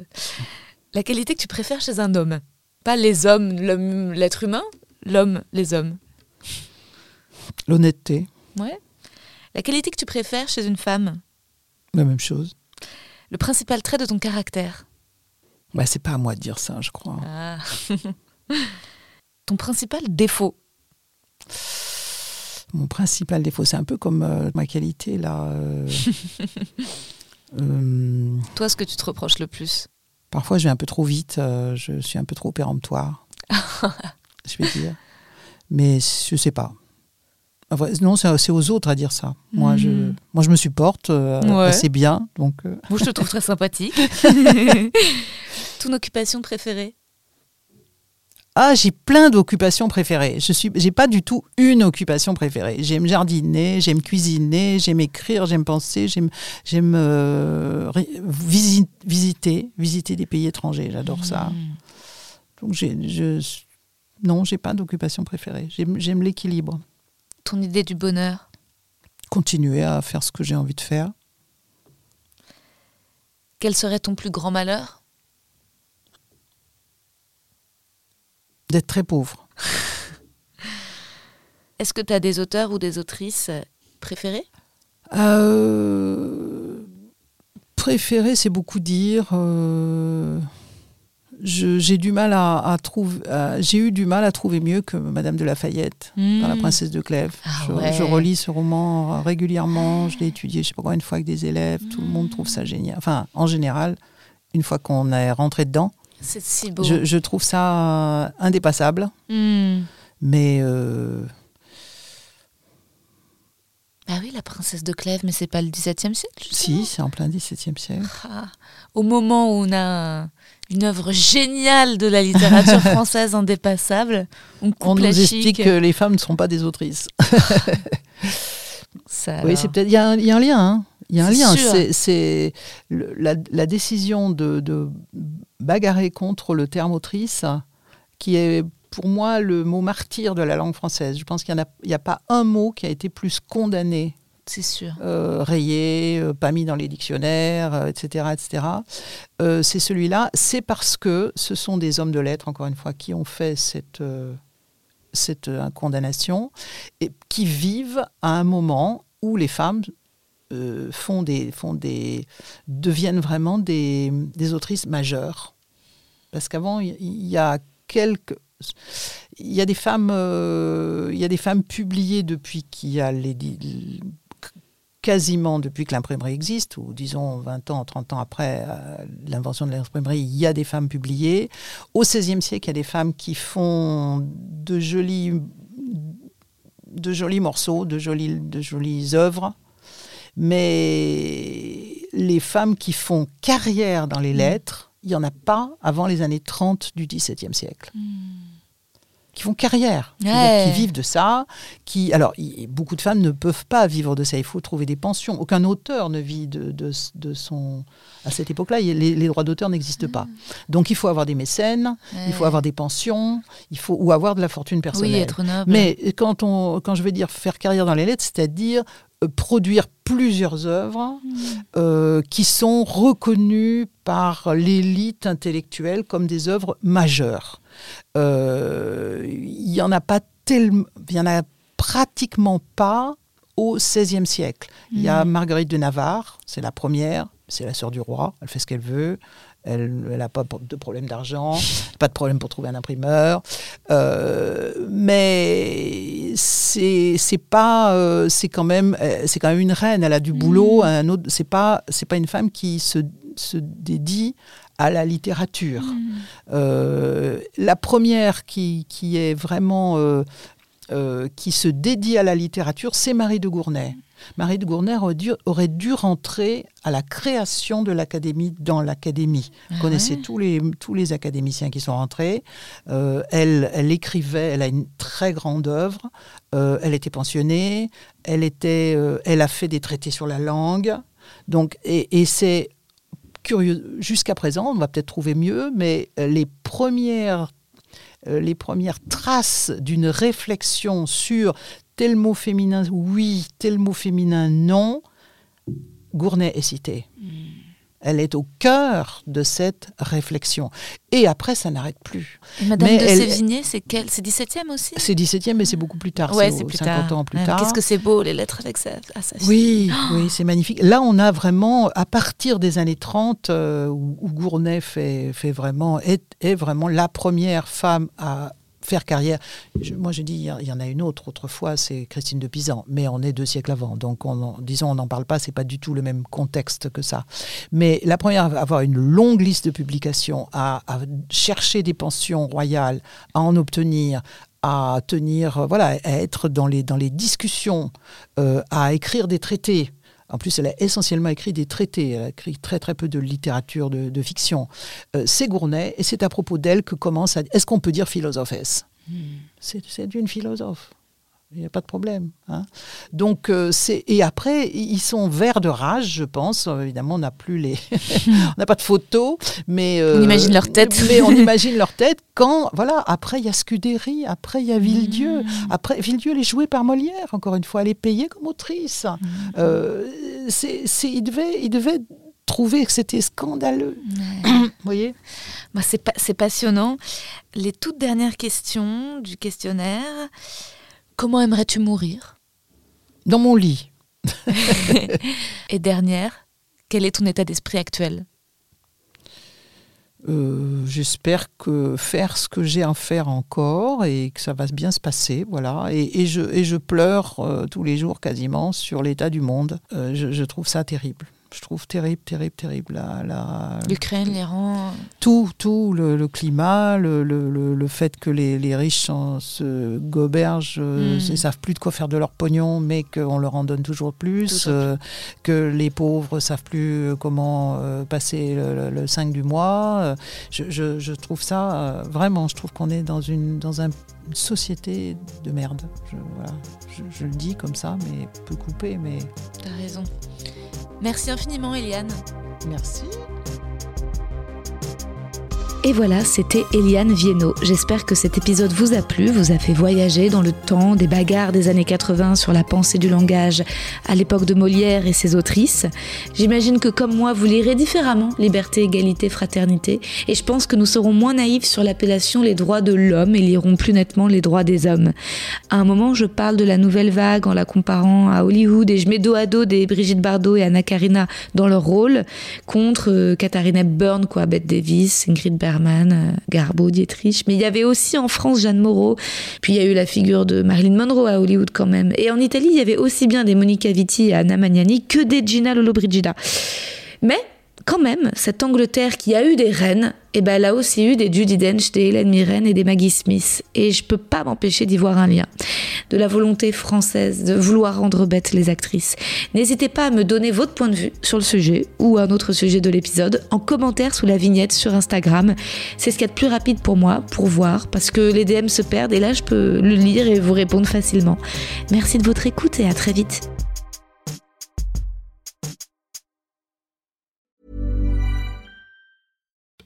La qualité que tu préfères chez un homme? Pas les hommes, l'être humain, l'homme, les hommes. L'honnêteté. Ouais. La qualité que tu préfères chez une femme? La même chose. Le principal trait de ton caractère? Bah, C'est pas à moi de dire ça, je crois. Ah. [LAUGHS] ton principal défaut? Mon principal défaut, c'est un peu comme euh, ma qualité là. Euh, [LAUGHS] euh, Toi, ce que tu te reproches le plus? Parfois, je vais un peu trop vite, euh, je suis un peu trop péremptoire, [LAUGHS] je vais dire. Mais je sais pas. non, c'est aux autres à dire ça. Moi, je, hmm. moi, je me supporte euh, assez bien. Donc, euh. Moi, je te trouve très [LAUGHS] sympathique. [LAUGHS] Ton occupation préférée? Ah, j'ai plein d'occupations préférées. Je suis, j'ai pas du tout une occupation préférée. J'aime jardiner, j'aime cuisiner, j'aime écrire, j'aime penser, j'aime, j'aime euh, visiter, visiter des pays étrangers. J'adore ça. Mmh. Donc j'ai, je, non, j'ai pas d'occupation préférée. J'aime, j'aime l'équilibre. Ton idée du bonheur? Continuer à faire ce que j'ai envie de faire. Quel serait ton plus grand malheur? D'être très pauvre. [LAUGHS] Est-ce que tu as des auteurs ou des autrices préférés? Euh, Préférés, c'est beaucoup dire. Euh, j'ai du mal à, trouver. J'ai eu du mal à trouver mieux que Madame de Lafayette dans La hmm. Princesse de Clèves. Ah je, relis ce roman régulièrement. Je l'ai étudié, je sais pas combien de fois avec des élèves. Tout le monde trouve ça génial. Enfin, en général, une fois qu'on est rentré dedans, c'est si beau. Je, trouve ça indépassable. Hmm. Mais euh, ah oui, la princesse de Clèves, mais c'est pas le XVIIe siècle Si, c'est en plein XVIIe siècle. Ah, au moment où on a une œuvre géniale de la littérature [LAUGHS] française indépassable, on, on nous explique que les femmes ne sont pas des autrices. [LAUGHS] oui, c'est peut-être. Il y, a un lien. Hein. Il y a un lien. C'est la, la, décision de, de, bagarrer contre le terme autrice qui est pour moi le mot martyr de la langue française. Je pense qu'il n'y a, a, pas un mot qui a été plus condamné. C'est sûr. Euh, rayé, euh, pas mis dans les dictionnaires, etc. Euh, etc. c'est celui-là. C'est parce que ce sont des hommes de lettres, encore une fois, qui ont fait cette, cette condamnation et qui vivent à un moment où les femmes font des, font des, deviennent vraiment des, des autrices majeures. Parce qu'avant, il y a quelques il y a des femmes, euh, il des femmes publiées depuis qu'il y a les, quasiment depuis que l'imprimerie existe, ou disons 20 ans, 30 ans après euh, l'invention de l'imprimerie, il y a des femmes publiées. Au XVIe siècle, il y a des femmes qui font de jolis, de jolis morceaux, de jolies, de jolies œuvres. Mais les femmes qui font carrière dans les mm. lettres, il n'y en a pas avant les années 30 du XVIIe siècle. Mm qui font carrière, qui vivent de ça. Qui, alors, beaucoup de femmes ne peuvent pas vivre de ça. Il faut trouver des pensions. Aucun auteur ne vit de, de, son. À cette époque-là, les, les, droits d'auteur n'existent pas. Mm. Donc, il faut avoir des mécènes, il faut avoir des pensions, il faut ou avoir de la fortune personnelle. Oui, être noble. Mais quand on, quand je veux dire faire carrière dans les lettres, c'est-à-dire produire plusieurs œuvres mm. euh, qui sont reconnues par l'élite intellectuelle comme des œuvres majeures. Euh, il y en a pas tellement, il y en a pratiquement pas au XVIe siècle. Il y a hmm. Marguerite de Navarre, c'est la première, c'est la sœur du roi, elle fait ce qu'elle veut. Elle n'a pas de problème d'argent, pas de problème pour trouver un imprimeur. Euh, mais c'est pas, euh, c'est quand même, c'est quand même une reine. Elle a du boulot. Hmm. Un autre, c'est pas, c'est pas une femme qui se, se dédie à la littérature. Euh, la première qui, qui est vraiment euh, euh, qui se dédie à la littérature, c'est Marie de Gournay. Marie de Gournay aurait dû, aurait dû rentrer à la création de l'académie dans l'académie. Vous ah connaissez tous les, tous les académiciens qui sont rentrés. elle, elle écrivait, elle a une très grande œuvre. elle était pensionnée. Elle, était, elle a fait des traités sur la langue. Donc, et, et c'est curieux, jusqu'à présent, on va peut-être trouver mieux, mais euh, les premières, euh, les premières traces d'une réflexion sur tel mot féminin oui, tel mot féminin non, Gournay est cité. Hmm. Elle est au cœur de cette réflexion. Et après, ça n'arrête plus. Et Madame de Sévigné, c'est quel? C'est 17e aussi? C'est 17e, mais c'est beaucoup plus tard. Ouais, c'est plus 50 tard. ans plus tard. Qu'est-ce que c'est beau, les lettres avec ça. Ah, oui, oui c'est magnifique. Là, on a vraiment, à partir des années 30, euh, où, Gournay fait, fait vraiment, est, est vraiment la première femme à faire carrière. moi, je dis, il y en a une autre autrefois, c'est Christine de Pisan, mais on est deux siècles avant. Donc, on, disons, on n'en parle pas, c'est pas du tout le même contexte que ça. Mais la première, avoir une longue liste de publications, à, chercher des pensions royales, à en obtenir, à tenir, voilà, à être dans les, dans les discussions, euh, à écrire des traités. En plus, elle a essentiellement écrit des traités, elle a écrit très très peu de littérature, de, fiction. Euh, c'est Gournay, et c'est à propos d'elle que commence à... Est-ce qu'on peut dire philosophesse hmm. C'est une philosophe. Il n'y a pas de problème. Hein. Donc, euh, c'est et après, ils sont verts de rage, je pense. Évidemment, on n'a plus les, [LAUGHS] on n'a pas de photos, mais euh, on imagine leur tête. mais on imagine leur tête quand, voilà. Après, il y a Scudéry, après il y a Villedieu. Mmh. Après, Villedieu, elle est jouée par Molière. Encore une fois, elle est payée comme autrice. Mmh. Euh, c'est, il devait, il devait trouvais que c'était scandaleux. Vous voyez? Bah, C'est passionnant. Les toutes dernières questions du questionnaire. Comment aimerais-tu mourir? Dans mon lit. [LAUGHS] [LAUGHS] Et dernière, quel est ton état d'esprit actuel? Euh, j'espère que faire ce que j'ai à faire encore et que ça va bien se passer, voilà. Et, je, et je pleure euh, tous les jours quasiment sur l'état du monde. Euh, je, trouve ça terrible je trouve terrible, terrible, terrible. L'Ukraine, l'Iran. Tout, tout, le, climat, le, le, le, fait que les, les riches se gobergent, euh, hmm. ne savent plus de quoi faire de leur pognon, mais qu'on leur en donne toujours plus, euh, que les pauvres savent plus euh, comment passer le, 5 du mois. Je, je, je trouve ça, vraiment, je trouve qu'on est dans une, dans un une société de merde. Je, voilà. je, le dis comme ça, mais peu coupé, mais... T'as raison. Merci infiniment, Eliane. Merci. Et voilà, c'était Eliane Viennot. J'espère que cet épisode vous a plu, vous a fait voyager dans le temps des bagarres des années 80 sur la pensée du langage à l'époque de Molière et ses autrices. J'imagine que comme moi, vous lirez différemment liberté, égalité, fraternité. Et je pense que nous serons moins naïfs sur l'appellation les droits de l'homme et lirons plus nettement les droits des hommes. À un moment, je parle de la nouvelle vague en la comparant à Hollywood et je mets dos à dos des Brigitte Bardot et Anna Karina dans leur rôle contre euh, Katharine Hepburn, quoi, Bette Davis, Ingrid Bergman euh, Garbo, Dietrich, mais il y avait aussi en France Jeanne Moreau, puis il y a eu la figure de Marilyn Monroe à Hollywood quand même. Et en Italie, il y avait aussi bien des Monica Vitti et Anna Magnani que des Gina Lollobrigida. Mais quand même, cette Angleterre qui a eu des reines, eh ben, elle a aussi eu des Judy Dench, des Hélène Mirren et des Maggie Smith. Et je peux pas m'empêcher d'y voir un lien. De la volonté française de vouloir rendre bêtes les actrices. N'hésitez pas à me donner votre point de vue sur le sujet ou un autre sujet de l'épisode en commentaire sous la vignette sur Instagram. C'est ce qu'il y a de plus rapide pour moi pour voir parce que les DM se perdent et là je peux le lire et vous répondre facilement. Merci de votre écoute et à très vite.